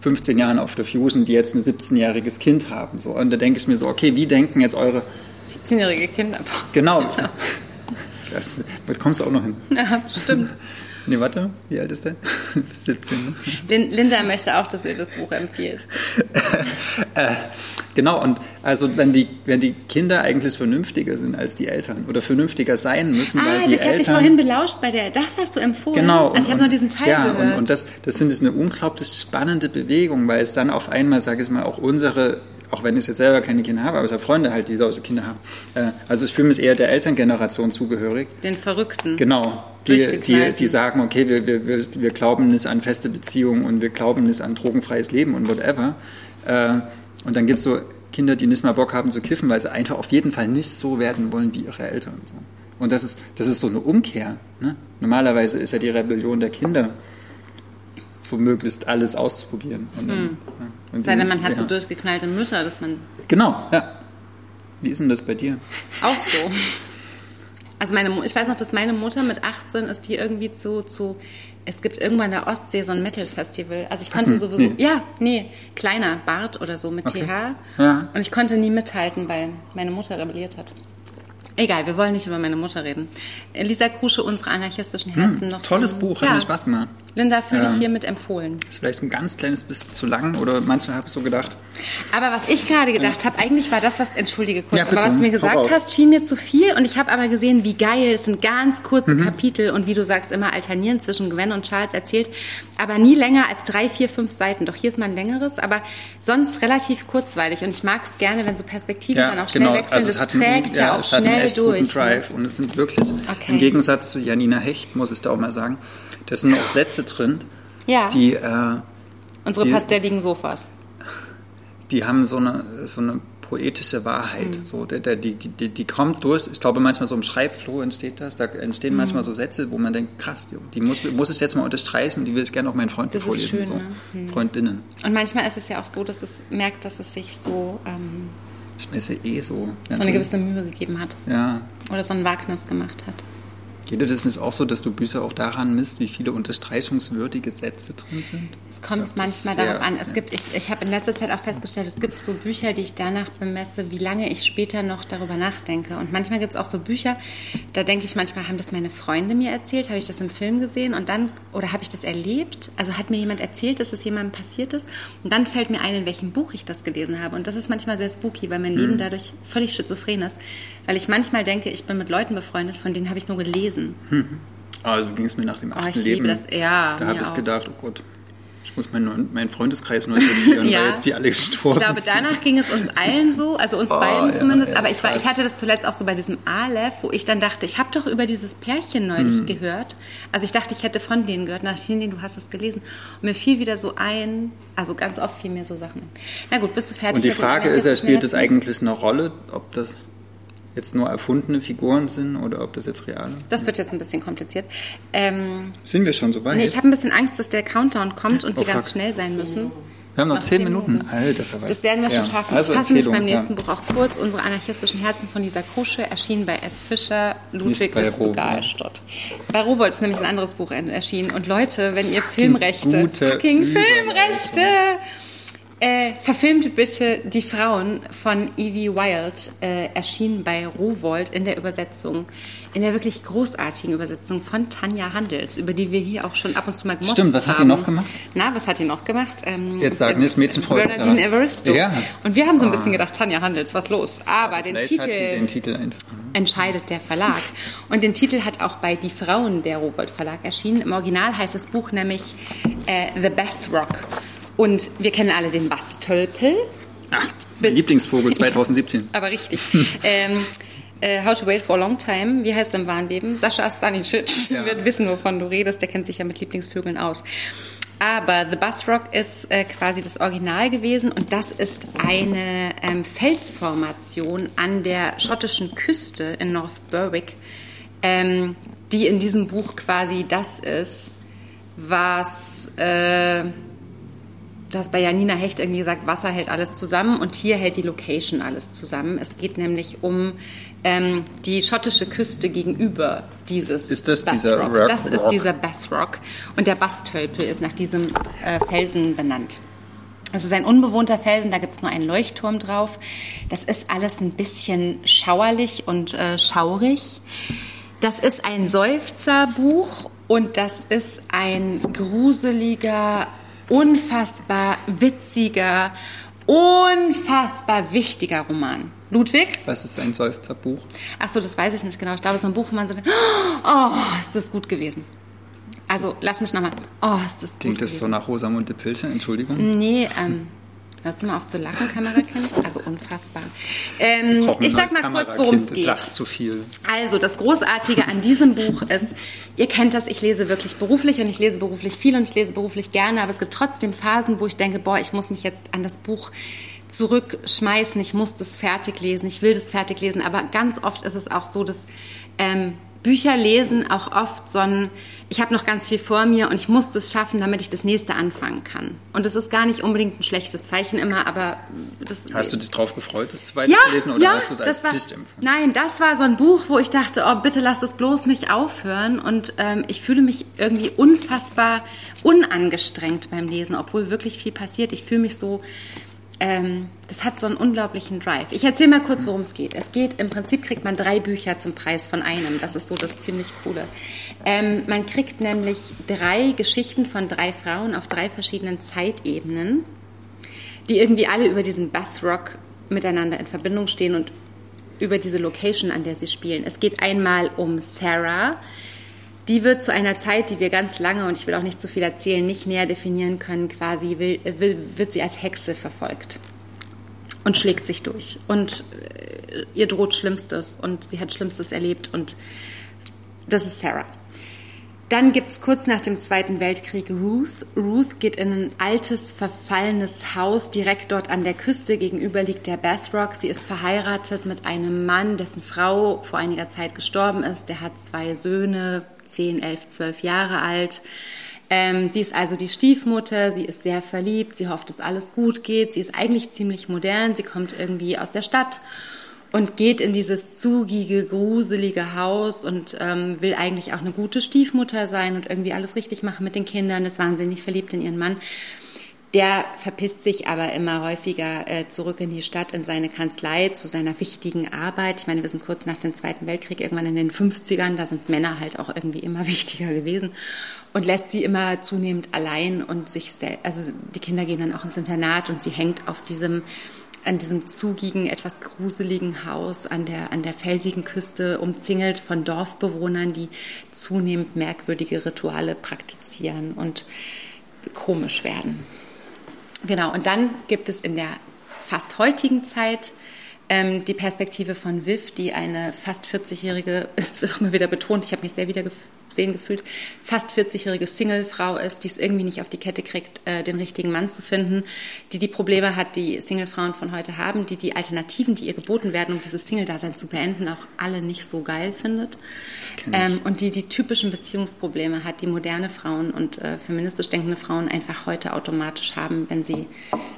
Speaker 3: 15 Jahren auf der Fusion, die jetzt ein 17-jähriges Kind haben. So. Und da denke ich mir so, okay, wie denken jetzt eure...
Speaker 1: 17-jährige Kinder.
Speaker 3: Genau. Das, da kommst du auch noch hin.
Speaker 1: Ja, stimmt.
Speaker 3: Nee, warte, wie alt ist der? Bis 17.
Speaker 1: Ne? Linda möchte auch, dass du das Buch empfiehlst.
Speaker 3: äh, genau, und also wenn die, wenn die Kinder eigentlich vernünftiger sind als die Eltern oder vernünftiger sein müssen,
Speaker 1: ah,
Speaker 3: weil die
Speaker 1: ich
Speaker 3: Eltern...
Speaker 1: Ich habe dich vorhin belauscht bei der, das hast du empfohlen.
Speaker 3: Genau.
Speaker 1: Also ich habe nur diesen Teil
Speaker 3: ja,
Speaker 1: gehört.
Speaker 3: Und, und das, das finde ich eine unglaublich spannende Bewegung, weil es dann auf einmal, sage ich mal, auch unsere auch wenn ich jetzt selber keine Kinder habe, aber ich habe Freunde halt, die solche Kinder haben. Äh, also ich fühle mich eher der Elterngeneration zugehörig.
Speaker 1: Den Verrückten.
Speaker 3: Genau. Die, die, die sagen, okay, wir, wir, wir glauben nicht an feste Beziehungen und wir glauben nicht an drogenfreies Leben und whatever. Äh, und dann gibt es so Kinder, die nicht mal Bock haben zu kiffen, weil sie einfach auf jeden Fall nicht so werden wollen wie ihre Eltern. Und das ist, das ist so eine Umkehr. Ne? Normalerweise ist ja die Rebellion der Kinder so möglichst alles auszuprobieren. Und,
Speaker 1: hm. ja. Sei denn, man hat ja. so durchgeknallte Mütter, dass man.
Speaker 3: Genau, ja. Wie ist denn das bei dir?
Speaker 1: Auch so. Also meine, ich weiß noch, dass meine Mutter mit 18 ist die irgendwie zu, zu es gibt irgendwann in der Ostsee so ein Metal-Festival. Also ich konnte sowieso, nee. ja, nee, kleiner Bart oder so mit okay. TH. Ja. Und ich konnte nie mithalten, weil meine Mutter rebelliert hat. Egal, wir wollen nicht über meine Mutter reden. Lisa Krusche, unsere anarchistischen Herzen hm, noch.
Speaker 3: Tolles zum, Buch, ja. hat mir Spaß gemacht.
Speaker 1: Linda, für ähm, dich hiermit empfohlen.
Speaker 3: Ist vielleicht ein ganz kleines bisschen zu lang oder manchmal habe ich so gedacht.
Speaker 1: Aber was ich gerade gedacht habe, eigentlich war das, was, entschuldige kurz, ja, aber was du mir gesagt hast, schien mir zu viel und ich habe aber gesehen, wie geil, es sind ganz kurze mhm. Kapitel und wie du sagst, immer alternieren zwischen Gwen und Charles erzählt, aber nie länger als drei, vier, fünf Seiten. Doch hier ist mal ein längeres, aber sonst relativ kurzweilig und ich mag es gerne, wenn so Perspektiven ja, dann auch schnell genau. wechseln. Also das trägt einen, ja, auch schnell durch.
Speaker 3: Drive und es sind wirklich, okay. im Gegensatz zu Janina Hecht, muss ich da auch mal sagen, da sind auch Sätze drin,
Speaker 1: ja.
Speaker 3: die... Äh,
Speaker 1: Unsere die, pastelligen Sofas.
Speaker 3: Die haben so eine, so eine poetische Wahrheit. Mhm. So, der, der, die, die, die kommt durch. Ich glaube, manchmal so im Schreibflow entsteht das. Da entstehen mhm. manchmal so Sätze, wo man denkt, krass, die muss, muss ich jetzt mal unterstreichen, die will ich gerne auch meinen Freunden das vorlesen. Schön, so. ne? mhm. Freundinnen.
Speaker 1: Und manchmal ist es ja auch so, dass es merkt, dass es sich so. Ähm,
Speaker 3: ist ja eh so.
Speaker 1: So eine gewisse Mühe gegeben hat.
Speaker 3: Ja.
Speaker 1: Oder so ein Wagnis gemacht hat.
Speaker 3: Geht dir das nicht auch so, dass du Bücher auch daran misst, wie viele unterstreichungswürdige Sätze drin sind?
Speaker 1: Es kommt manchmal darauf an. Es gibt, ich, ich habe in letzter Zeit auch festgestellt, es gibt so Bücher, die ich danach bemesse, wie lange ich später noch darüber nachdenke. Und manchmal gibt es auch so Bücher, da denke ich manchmal, haben das meine Freunde mir erzählt, habe ich das im Film gesehen und dann, oder habe ich das erlebt? Also hat mir jemand erzählt, dass es jemandem passiert ist? Und dann fällt mir ein, in welchem Buch ich das gelesen habe. Und das ist manchmal sehr spooky, weil mein hm. Leben dadurch völlig schizophren ist. Weil ich manchmal denke, ich bin mit Leuten befreundet, von denen habe ich nur gelesen.
Speaker 3: Hm. Also ging es mir nach dem achten oh, Leben. Das,
Speaker 1: ja,
Speaker 3: da habe ich gedacht, oh Gott, ich muss meinen, meinen Freundeskreis neu sortieren, ja. weil jetzt die alle gestorben
Speaker 1: sind. Ich glaube, danach ging es uns allen so, also uns oh, beiden ja, zumindest. Ja, aber ich, war, ich hatte das zuletzt auch so bei diesem Aleph, wo ich dann dachte, ich habe doch über dieses Pärchen neulich hm. gehört. Also ich dachte, ich hätte von denen gehört. Nach denen, du hast es gelesen. Und mir fiel wieder so ein, also ganz oft fiel mir so Sachen. Na gut, bist du fertig?
Speaker 3: Und die Frage ist ja, spielt es eigentlich eine Rolle, ob das jetzt nur erfundene Figuren sind oder ob das jetzt real ist?
Speaker 1: Das wird jetzt ein bisschen kompliziert. Ähm,
Speaker 3: sind wir schon so weit?
Speaker 1: Nee, ich habe ein bisschen Angst, dass der Countdown kommt und oh, wir fuck. ganz schnell sein müssen.
Speaker 3: Wir haben noch, zehn, Minuten. Minuten. Alter,
Speaker 1: Verweis. Das werden wir ja. schon schaffen. Also fassen mich beim nächsten ja. Buch auch kurz. Unsere anarchistischen Herzen von Lisa Kusche erschienen bei S. Fischer. Ludwig ist. Bei Rowold ist nämlich ein anderes Buch erschienen. Und Leute, wenn ihr Filmrechte, fucking Filmrechte äh, verfilmt bitte Die Frauen von Evie Wild, äh, erschienen bei Rowold in der Übersetzung, in der wirklich großartigen Übersetzung von Tanja Handels, über die wir hier auch schon ab und zu mal
Speaker 3: gemotzt Stimmt, was hat die noch gemacht?
Speaker 1: Na, was hat die noch gemacht? Ähm,
Speaker 3: Jetzt sagen wir es Mädchenfreund.
Speaker 1: Bernadine ja. Evaristo. Ja. Und wir haben so ein bisschen gedacht, Tanja Handels, was los? Aber den Titel,
Speaker 3: den Titel,
Speaker 1: entscheidet der Verlag. Und den Titel hat auch bei Die Frauen der Rowold Verlag erschienen. Im Original heißt das Buch nämlich äh, The Best Rock. Und wir kennen alle den Bastölpel.
Speaker 3: Ach, mein Lieblingsvogel 2017.
Speaker 1: Aber richtig. ähm, äh, How to Wait for a Long Time, wie heißt im wahren Leben? Sascha Stanicic ja. wird wissen, wovon du redest. Der kennt sich ja mit Lieblingsvögeln aus. Aber The Bus Rock ist äh, quasi das Original gewesen und das ist eine ähm, Felsformation an der schottischen Küste in North Berwick, ähm, die in diesem Buch quasi das ist, was äh, du hast bei Janina Hecht irgendwie gesagt, Wasser hält alles zusammen und hier hält die Location alles zusammen. Es geht nämlich um ähm, die schottische Küste gegenüber dieses
Speaker 3: ist das Bass dieser Rock.
Speaker 1: Rock. Das ist dieser Bass Rock und der Bastölpel ist nach diesem äh, Felsen benannt. Es ist ein unbewohnter Felsen, da gibt es nur einen Leuchtturm drauf. Das ist alles ein bisschen schauerlich und äh, schaurig. Das ist ein Seufzerbuch Und das ist ein gruseliger, unfassbar witziger, unfassbar wichtiger Roman. Ludwig?
Speaker 3: Was ist ein Seufzerbuch?
Speaker 1: Achso, das weiß ich nicht genau. Ich glaube, es ist ein Buch, wo man so denkt, oh, ist das gut gewesen. Also, lass mich nochmal. Oh, ist das gut
Speaker 3: Klingt das
Speaker 1: gewesen.
Speaker 3: so nach Rosamunde Pilcher? Entschuldigung.
Speaker 1: Nee, ähm, hörst du mal auf zu lachen, Kamerakind? Also unfassbar. Ähm, ich sag mal kurz, worum es geht.
Speaker 3: lacht zu viel.
Speaker 1: Also, das Großartige an diesem Buch ist, ihr kennt das, ich lese wirklich beruflich und ich lese beruflich viel und ich lese beruflich gerne, aber es gibt trotzdem Phasen, wo ich denke, boah, ich muss mich jetzt an das Buch zurückschmeißen, ich muss das fertig lesen, ich will das fertig lesen, aber ganz oft ist es auch so, dass ähm, Bücher lesen auch oft so ein, ich habe noch ganz viel vor mir und ich muss das schaffen, damit ich das nächste anfangen kann. Und das ist gar nicht unbedingt ein schlechtes Zeichen immer, aber das
Speaker 3: Hast du dich drauf gefreut, das
Speaker 1: ja,
Speaker 3: weiterzulesen oder
Speaker 1: ja,
Speaker 3: hast du es als
Speaker 1: das war,
Speaker 3: empfunden?
Speaker 1: Nein, das war so ein Buch, wo ich dachte, oh, bitte lass das bloß nicht aufhören. Und ähm, ich fühle mich irgendwie unfassbar unangestrengt beim Lesen, obwohl wirklich viel passiert. Ich fühle mich so, ähm, das hat so einen unglaublichen Drive. Ich erzähle mal kurz, worum es geht. Es geht, im Prinzip kriegt man drei Bücher zum Preis von einem. Das ist so das ziemlich Coole. Ähm, man kriegt nämlich drei Geschichten von drei Frauen auf drei verschiedenen Zeitebenen die irgendwie alle über diesen Bassrock miteinander in Verbindung stehen und über diese Location, an der sie spielen. Es geht einmal um Sarah. Die wird zu einer Zeit, die wir ganz lange, und ich will auch nicht zu viel erzählen, nicht näher definieren können, quasi will, will, wird sie als Hexe verfolgt und schlägt sich durch. Und äh, ihr droht Schlimmstes und sie hat Schlimmstes erlebt und das ist Sarah. Dann gibt es kurz nach dem Zweiten Weltkrieg Ruth. Ruth geht in ein altes, verfallenes Haus direkt dort an der Küste. Gegenüber liegt der Bathrock. Sie ist verheiratet mit einem Mann, dessen Frau vor einiger Zeit gestorben ist. Der hat zwei Söhne, 10, 11, 12 Jahre alt. Ähm, sie ist also die Stiefmutter, sie ist sehr verliebt, sie hofft, dass alles gut geht. Sie ist eigentlich ziemlich modern, sie kommt irgendwie aus der Stadt und geht in dieses zugige, gruselige Haus und ähm, will eigentlich auch eine gute Stiefmutter sein und irgendwie alles richtig machen mit den Kindern, ist wahnsinnig verliebt in ihren Mann. Der verpisst sich aber immer häufiger äh, zurück in die Stadt, in seine Kanzlei, zu seiner wichtigen Arbeit. Ich meine, wir sind kurz nach dem Zweiten Weltkrieg, irgendwann in den 50ern, da sind Männer halt auch irgendwie immer wichtiger gewesen und lässt sie immer zunehmend allein und sich, sel- also die Kinder gehen dann auch ins Internat und sie hängt auf diesem an diesem zugigen, etwas gruseligen Haus an der, an der felsigen Küste, umzingelt von Dorfbewohnern, die zunehmend merkwürdige Rituale praktizieren und komisch werden. Genau, und dann gibt es in der fast heutigen Zeit ähm, die Perspektive von Viv, die eine fast 40-jährige, es wird auch mal wieder betont, ich habe mich sehr wieder gesehen gefühlt, fast 40-jährige Singlefrau ist, die es irgendwie nicht auf die Kette kriegt, äh, den richtigen Mann zu finden, die die Probleme hat, die Singlefrauen von heute haben, die die Alternativen, die ihr geboten werden, um dieses Single-Dasein zu beenden, auch alle nicht so geil findet. Ähm, und die die typischen Beziehungsprobleme hat, die moderne Frauen und äh, feministisch denkende Frauen einfach heute automatisch haben, wenn sie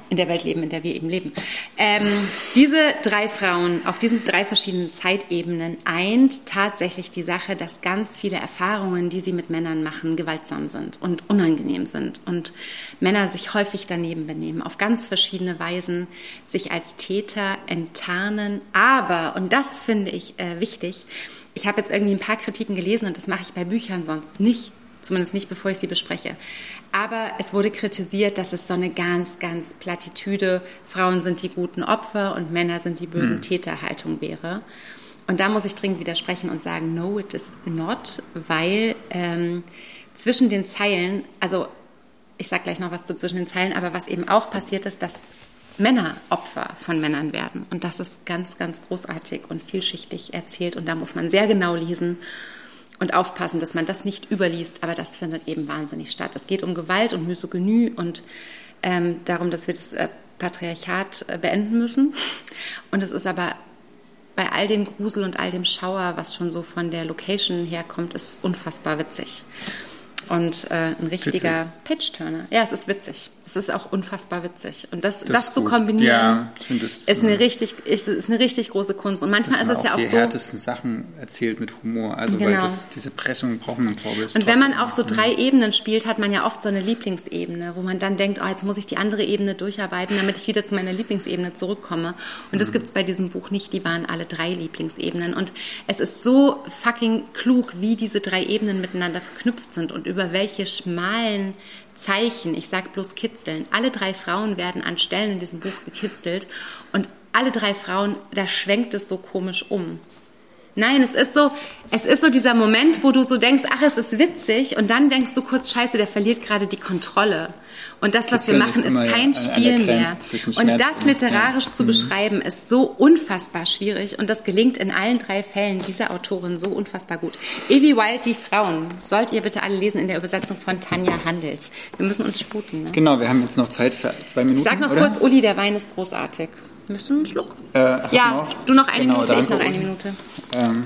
Speaker 1: in der Welt leben, in der wir eben leben. Ähm, diese drei Frauen auf diesen drei verschiedenen Zeitebenen eint tatsächlich die Sache, dass ganz viele Erfahrungen, die sie mit Männern machen, gewaltsam sind und unangenehm sind und Männer sich häufig daneben benehmen, auf ganz verschiedene Weisen sich als Täter enttarnen. Aber, und das finde ich äh, wichtig, ich habe jetzt irgendwie ein paar Kritiken gelesen und das mache ich bei Büchern sonst nicht, zumindest nicht bevor ich sie bespreche. Aber es wurde kritisiert, dass es so eine ganz, ganz Plattitüde, Frauen sind die guten Opfer und Männer sind die bösen Täterhaltung wäre. Und da muss ich dringend widersprechen und sagen, no, it is not, weil ähm, zwischen den Zeilen, also ich sage gleich noch was zu zwischen den Zeilen, aber was eben auch passiert ist, dass Männer Opfer von Männern werden. Und das ist ganz, ganz großartig und vielschichtig erzählt. Und da muss man sehr genau lesen und aufpassen, dass man das nicht überliest. Aber das findet eben wahnsinnig statt. Es geht um Gewalt und Misogynie und ähm, darum, dass wir das äh, Patriarchat äh, beenden müssen. Und es ist aber bei all dem Grusel und all dem Schauer, was schon so von der Location herkommt, ist unfassbar witzig. Und äh, ein richtiger Page-Turner. Ja, es ist witzig. Es ist auch unfassbar witzig. Und das, das, das zu kombinieren, ja, das, ist, eine richtig, ist, ist eine richtig große Kunst. Und manchmal ist es ja auch
Speaker 3: die
Speaker 1: so.
Speaker 3: die härtesten Sachen erzählt mit Humor. Also, genau. weil das, diese Pressung braucht man, glaube ich.
Speaker 1: Und wenn man auf so drei Ebenen spielt, hat man ja oft so eine Lieblingsebene, wo man dann denkt, oh, jetzt muss ich die andere Ebene durcharbeiten, damit ich wieder zu meiner Lieblingsebene zurückkomme. Und das mhm. gibt es bei diesem Buch nicht. Die waren alle drei Lieblingsebenen. Und es ist so fucking klug, wie diese drei Ebenen miteinander verknüpft sind und über welche schmalen Zeichen, ich sage bloß kitzeln. Alle drei Frauen werden an Stellen in diesem Buch gekitzelt und alle drei Frauen, da schwenkt es so komisch um. Nein, es ist so, es ist so dieser Moment, wo du so denkst, ach, es ist witzig und dann denkst du kurz, scheiße, der verliert gerade die Kontrolle. Und das, was wir machen, ist kein Spiel mehr. Und das literarisch zu mhm. beschreiben, ist so unfassbar schwierig und das gelingt in allen drei Fällen dieser Autorin so unfassbar gut. Evie Wild, die Frauen, sollt ihr bitte alle lesen in der Übersetzung von Tanja Handels. Wir müssen uns sputen. Ne?
Speaker 3: Genau, wir haben jetzt noch Zeit für zwei Minuten.
Speaker 1: Ich sag noch
Speaker 3: oder?
Speaker 1: kurz, Uli, der Wein ist großartig. Möchtest du einen Schluck? Äh, ja, noch. du noch eine genau, Minute, ich noch eine Minute. Ähm,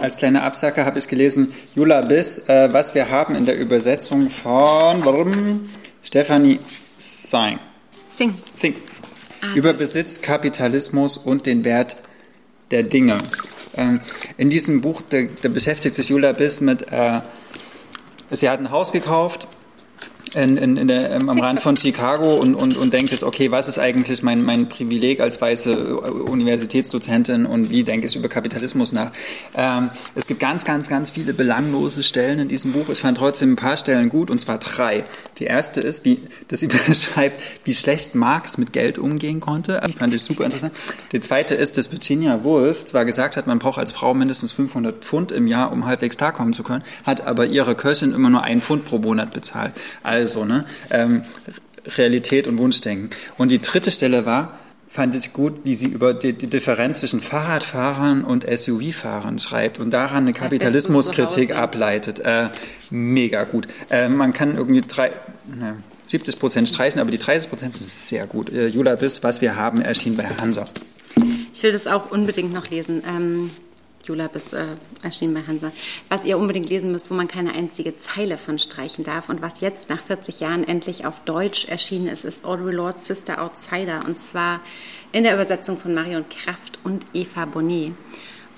Speaker 3: als kleine Absacker habe ich gelesen, Jula Biss, äh, was wir haben in der Übersetzung von warum? Stephanie Singh.
Speaker 1: Sing.
Speaker 3: Sing. Ah, Über Besitz, Kapitalismus und den Wert der Dinge. Ähm, in diesem Buch, da, da, beschäftigt sich Jula Biss mit, äh, sie hat ein Haus gekauft in, in, in der, am Rand von Chicago und, und, und denkt jetzt, okay, was ist eigentlich mein, mein Privileg als weiße Universitätsdozentin und wie denke ich über Kapitalismus nach? Ähm, es gibt ganz, ganz, ganz viele belanglose Stellen in diesem Buch. Ich fand trotzdem ein paar Stellen gut und zwar drei. Die erste ist, wie, dass sie beschreibt, wie schlecht Marx mit Geld umgehen konnte. Das fand ich super interessant. Die zweite ist, dass Virginia Woolf zwar gesagt hat, man braucht als Frau mindestens 500 Pfund im Jahr, um halbwegs klarkommen zu können, hat aber ihre Köchin immer nur einen Pfund pro Monat bezahlt. Also so, ne? Ähm, Realität und Wunschdenken. Und die dritte Stelle war, fand ich gut, wie sie über die, die Differenz zwischen Fahrradfahrern und SUV-Fahrern schreibt und daran eine Kapitalismuskritik ableitet. Äh, mega gut. Äh, man kann irgendwie drei, ne, 70 Prozent streichen, aber die 30 Prozent sind sehr gut. Äh, Jula Biss, was wir haben, erschien bei Hansa.
Speaker 1: Ich will das auch unbedingt noch lesen. Ähm, Jula bis äh, erschienen bei Hansa, was ihr unbedingt lesen müsst, wo man keine einzige Zeile von streichen darf und was jetzt nach 40 Jahren endlich auf Deutsch erschienen ist, ist Audre Lorde's Sister Outsider und zwar in der Übersetzung von Marion Kraft und Eva Bonnet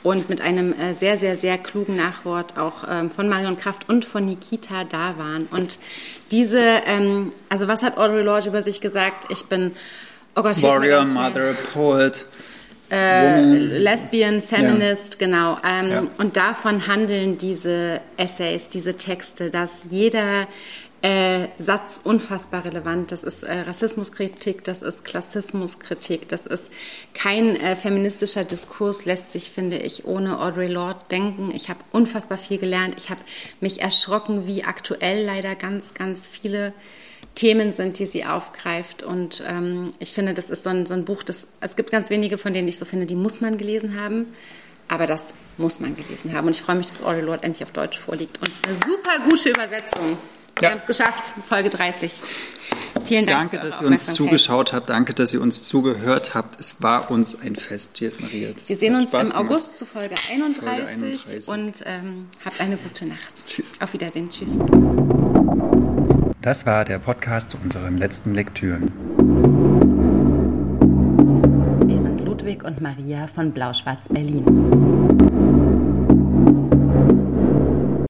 Speaker 1: und mit einem äh, sehr, sehr, sehr klugen Nachwort auch ähm, von Marion Kraft und von Nikita Dawan. Und diese, ähm, also was hat Audre Lorde über sich gesagt? Ich bin,
Speaker 3: oh Gott, Warrior, Mother, Poet.
Speaker 1: Äh, Lesbian, Feminist, ja. genau. Ähm, ja. Und davon handeln diese Essays, diese Texte, dass jeder äh, Satz unfassbar relevant. Das ist äh, Rassismuskritik, das ist Klassismuskritik, das ist kein äh, feministischer Diskurs, lässt sich, finde ich, ohne Audre Lorde denken. Ich habe unfassbar viel gelernt. Ich habe mich erschrocken, wie aktuell leider ganz, ganz viele Themen sind, die sie aufgreift. Und ähm, ich finde, das ist so ein, so ein Buch, das, es gibt ganz wenige, von denen ich so finde, die muss man gelesen haben. Aber das muss man gelesen haben. Und ich freue mich, dass Audre Lord endlich auf Deutsch vorliegt. Und eine super gute Übersetzung. Wir haben es geschafft, Folge 30. Vielen
Speaker 3: Dank. Danke, dass ihr uns zugeschaut habt. Danke, dass ihr uns zugehört habt. Es war uns ein Fest. Cheers, Maria.
Speaker 1: Das Wir sehen uns Spaß im gemacht. August zu Folge 31, Folge 31. und ähm, habt eine gute Nacht. Tschüss. Auf Wiedersehen. Tschüss.
Speaker 2: Das war der Podcast zu unseren letzten Lektüren.
Speaker 1: Wir sind Ludwig und Maria von Blau-Schwarz Berlin.